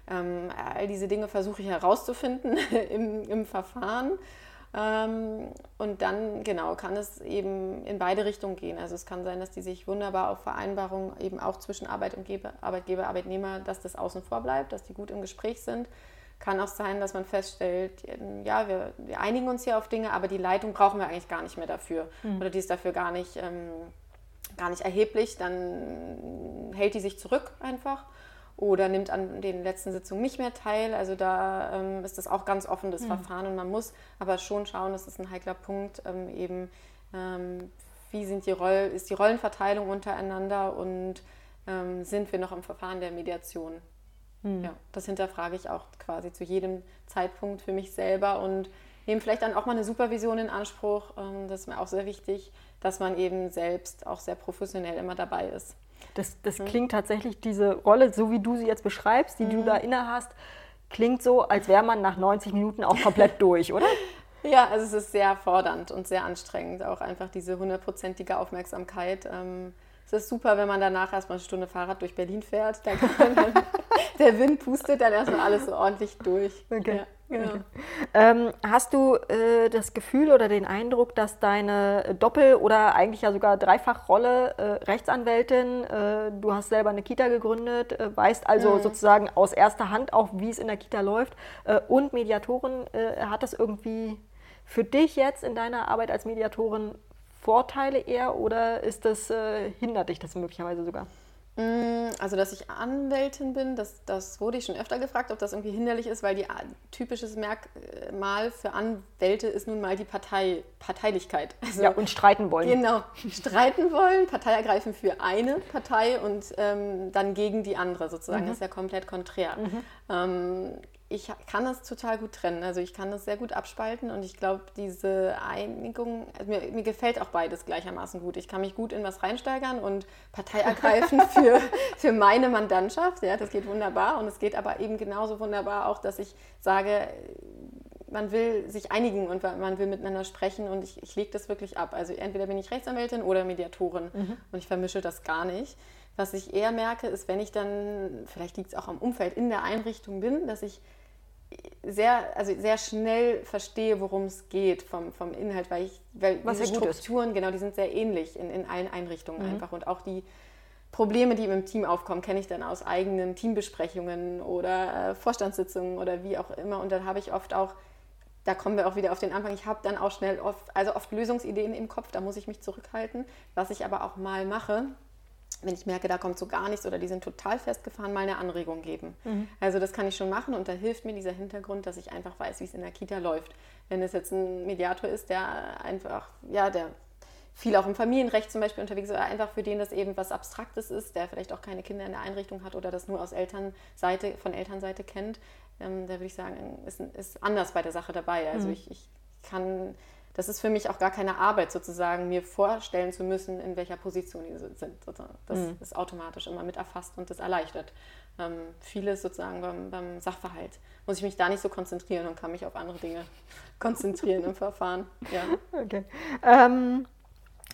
Ähm, all diese Dinge versuche ich herauszufinden im, im Verfahren. Ähm, und dann, genau, kann es eben in beide Richtungen gehen. Also es kann sein, dass die sich wunderbar auf Vereinbarungen eben auch zwischen Arbeit und Arbeitgeber, Arbeitnehmer, dass das außen vor bleibt, dass die gut im Gespräch sind. Kann auch sein, dass man feststellt, ja, wir, wir einigen uns hier auf Dinge, aber die Leitung brauchen wir eigentlich gar nicht mehr dafür. Mhm. Oder die ist dafür gar nicht, ähm, gar nicht erheblich. Dann hält die sich zurück einfach oder nimmt an den letzten Sitzungen nicht mehr teil. Also da ähm, ist das auch ganz offen, das mhm. Verfahren. Und man muss aber schon schauen, das ist ein heikler Punkt, ähm, eben ähm, wie sind die Roll ist die Rollenverteilung untereinander und ähm, sind wir noch im Verfahren der Mediation. Mhm. Ja, das hinterfrage ich auch quasi zu jedem Zeitpunkt für mich selber und nehme vielleicht dann auch mal eine Supervision in Anspruch. Ähm, das ist mir auch sehr wichtig, dass man eben selbst auch sehr professionell immer dabei ist. Das, das mhm. klingt tatsächlich, diese Rolle, so wie du sie jetzt beschreibst, die mhm. du da inne hast, klingt so, als wäre man nach 90 Minuten auch komplett durch, oder? Ja, also es ist sehr fordernd und sehr anstrengend, auch einfach diese hundertprozentige Aufmerksamkeit. Ähm, es ist super, wenn man danach erstmal eine Stunde Fahrrad durch Berlin fährt. Da kann man dann, der Wind pustet dann erstmal alles so ordentlich durch. Okay. Ja. Ähm, hast du äh, das Gefühl oder den Eindruck, dass deine Doppel- oder eigentlich ja sogar Dreifachrolle äh, Rechtsanwältin, äh, du hast selber eine Kita gegründet, äh, weißt also mhm. sozusagen aus erster Hand auch, wie es in der Kita läuft äh, und Mediatorin, äh, hat das irgendwie für dich jetzt in deiner Arbeit als Mediatorin Vorteile eher oder ist das, hindert dich das möglicherweise sogar? Mm, also, dass ich Anwältin bin, das, das wurde ich schon öfter gefragt, ob das irgendwie hinderlich ist, weil die typisches Merkmal für Anwälte ist nun mal die Partei, Parteilichkeit. Also, ja, und streiten wollen. Genau, streiten wollen, Partei ergreifen für eine Partei und ähm, dann gegen die andere sozusagen. Mhm. Das ist ja komplett konträr. Mhm. Ähm, ich kann das total gut trennen. Also ich kann das sehr gut abspalten und ich glaube, diese Einigung, also mir, mir, gefällt auch beides gleichermaßen gut. Ich kann mich gut in was reinsteigern und Partei ergreifen für, für meine Mandantschaft. Ja, das geht wunderbar. Und es geht aber eben genauso wunderbar auch, dass ich sage, man will sich einigen und man will miteinander sprechen und ich, ich lege das wirklich ab. Also entweder bin ich Rechtsanwältin oder Mediatorin mhm. und ich vermische das gar nicht. Was ich eher merke, ist, wenn ich dann, vielleicht liegt es auch am Umfeld, in der Einrichtung bin, dass ich sehr, also sehr schnell verstehe, worum es geht vom, vom Inhalt, weil ich, weil Was diese Strukturen, genau, die sind sehr ähnlich in, in allen Einrichtungen mhm. einfach und auch die Probleme, die im Team aufkommen, kenne ich dann aus eigenen Teambesprechungen oder äh, Vorstandssitzungen oder wie auch immer und dann habe ich oft auch da kommen wir auch wieder auf den Anfang. Ich habe dann auch schnell oft, also oft Lösungsideen im Kopf, da muss ich mich zurückhalten. Was ich aber auch mal mache, wenn ich merke, da kommt so gar nichts oder die sind total festgefahren, mal eine Anregung geben. Mhm. Also das kann ich schon machen und da hilft mir dieser Hintergrund, dass ich einfach weiß, wie es in der Kita läuft. Wenn es jetzt ein Mediator ist, der einfach, ja, der viel auch im Familienrecht zum Beispiel unterwegs ist, oder einfach für den das eben was Abstraktes ist, der vielleicht auch keine Kinder in der Einrichtung hat oder das nur aus Elternseite, von Elternseite kennt, ähm, da würde ich sagen, ist, ist anders bei der Sache dabei. Also mhm. ich, ich kann das ist für mich auch gar keine Arbeit, sozusagen mir vorstellen zu müssen, in welcher Position die sind. Das mhm. ist automatisch immer mit erfasst und das erleichtert. Ähm, vieles sozusagen beim, beim, Sachverhalt muss ich mich da nicht so konzentrieren und kann mich auf andere Dinge konzentrieren im Verfahren. Ja. Okay. Ähm,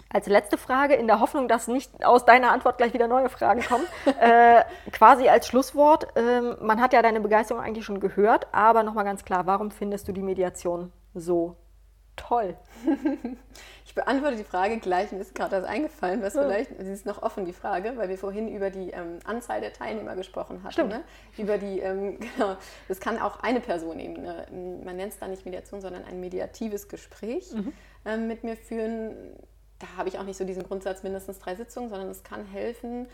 als letzte Frage, in der Hoffnung, dass nicht aus deiner Antwort gleich wieder neue Fragen kommen, äh, quasi als Schlusswort, äh, man hat ja deine Begeisterung eigentlich schon gehört, aber nochmal ganz klar, warum findest du die Mediation so Toll. Ich beantworte die Frage gleich, mir ist gerade das eingefallen, was vielleicht, sie ist noch offen, die Frage, weil wir vorhin über die ähm, Anzahl der Teilnehmer gesprochen hatten. Ne? Über die, ähm, genau, das kann auch eine Person eben, ne? man nennt es da nicht Mediation, sondern ein mediatives Gespräch mhm. ähm, mit mir führen. Da habe ich auch nicht so diesen Grundsatz mindestens drei Sitzungen, sondern es kann helfen,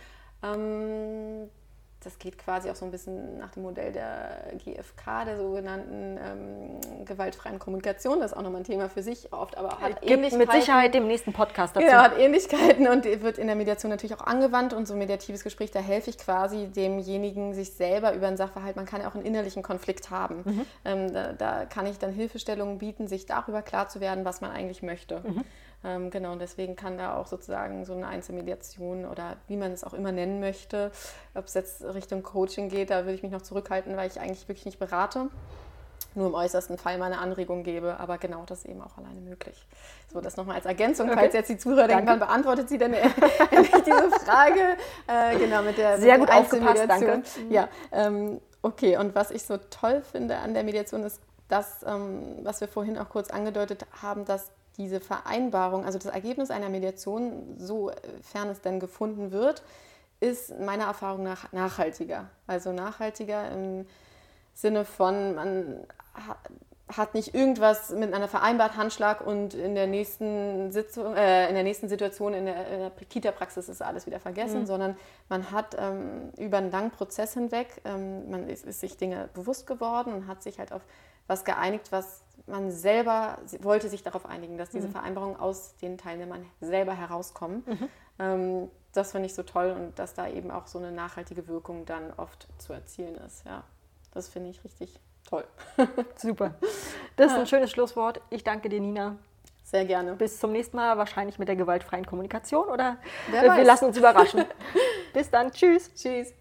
ähm, das geht quasi auch so ein bisschen nach dem Modell der GfK, der sogenannten ähm, gewaltfreien Kommunikation. Das ist auch nochmal ein Thema für sich, oft aber hat Gibt Ähnlichkeiten. mit Sicherheit dem nächsten Podcast dazu. Ja, hat Ähnlichkeiten und wird in der Mediation natürlich auch angewandt und so ein mediatives Gespräch, da helfe ich quasi demjenigen sich selber über einen Sachverhalt. Man kann ja auch einen innerlichen Konflikt haben. Mhm. Ähm, da, da, kann ich dann Hilfestellungen bieten, sich darüber klar zu werden, was man eigentlich möchte. Mhm. Ähm, genau, und deswegen kann da auch sozusagen so eine Einzelmediation oder wie man es auch immer nennen möchte, ob es jetzt Richtung Coaching geht, da würde ich mich noch zurückhalten, weil ich eigentlich wirklich nicht berate. Nur im äußersten Fall meine Anregung gebe, aber genau das ist eben auch alleine möglich. So, das nochmal als Ergänzung, okay. falls jetzt die Zuhörer denken, wann beantwortet sie denn endlich diese Frage? Äh, genau, mit der, Sehr mit gut aufgepasst, danke. Ja, ähm, okay, und was ich so toll finde an der Mediation ist, das, ähm, was wir vorhin auch kurz angedeutet haben, dass diese Vereinbarung, also das Ergebnis einer Mediation, sofern es denn gefunden wird, ist meiner Erfahrung nach nachhaltiger. Also nachhaltiger im Sinne von, man hat nicht irgendwas miteinander vereinbart, Handschlag und in der nächsten, Sitzung, äh, in der nächsten Situation in der, der Kita-Praxis ist alles wieder vergessen, mhm. sondern man hat ähm, über einen langen Prozess hinweg, ähm, man ist, ist, sich Dinge bewusst geworden und hat sich halt auf was geeinigt, was man selber wollte sich darauf einigen, dass diese mhm. Vereinbarungen aus den Teilnehmern selber herauskommen. Mhm. Ähm, das finde ich so toll und dass da eben auch so eine nachhaltige Wirkung dann oft zu erzielen ist. Ja, das finde ich richtig Toll. Super. Das ist ein schönes Schlusswort. Ich danke dir, Nina. Sehr gerne. Bis zum nächsten Mal, wahrscheinlich mit der gewaltfreien Kommunikation oder Wer wir lassen uns überraschen. Bis dann. Tschüss. Tschüss.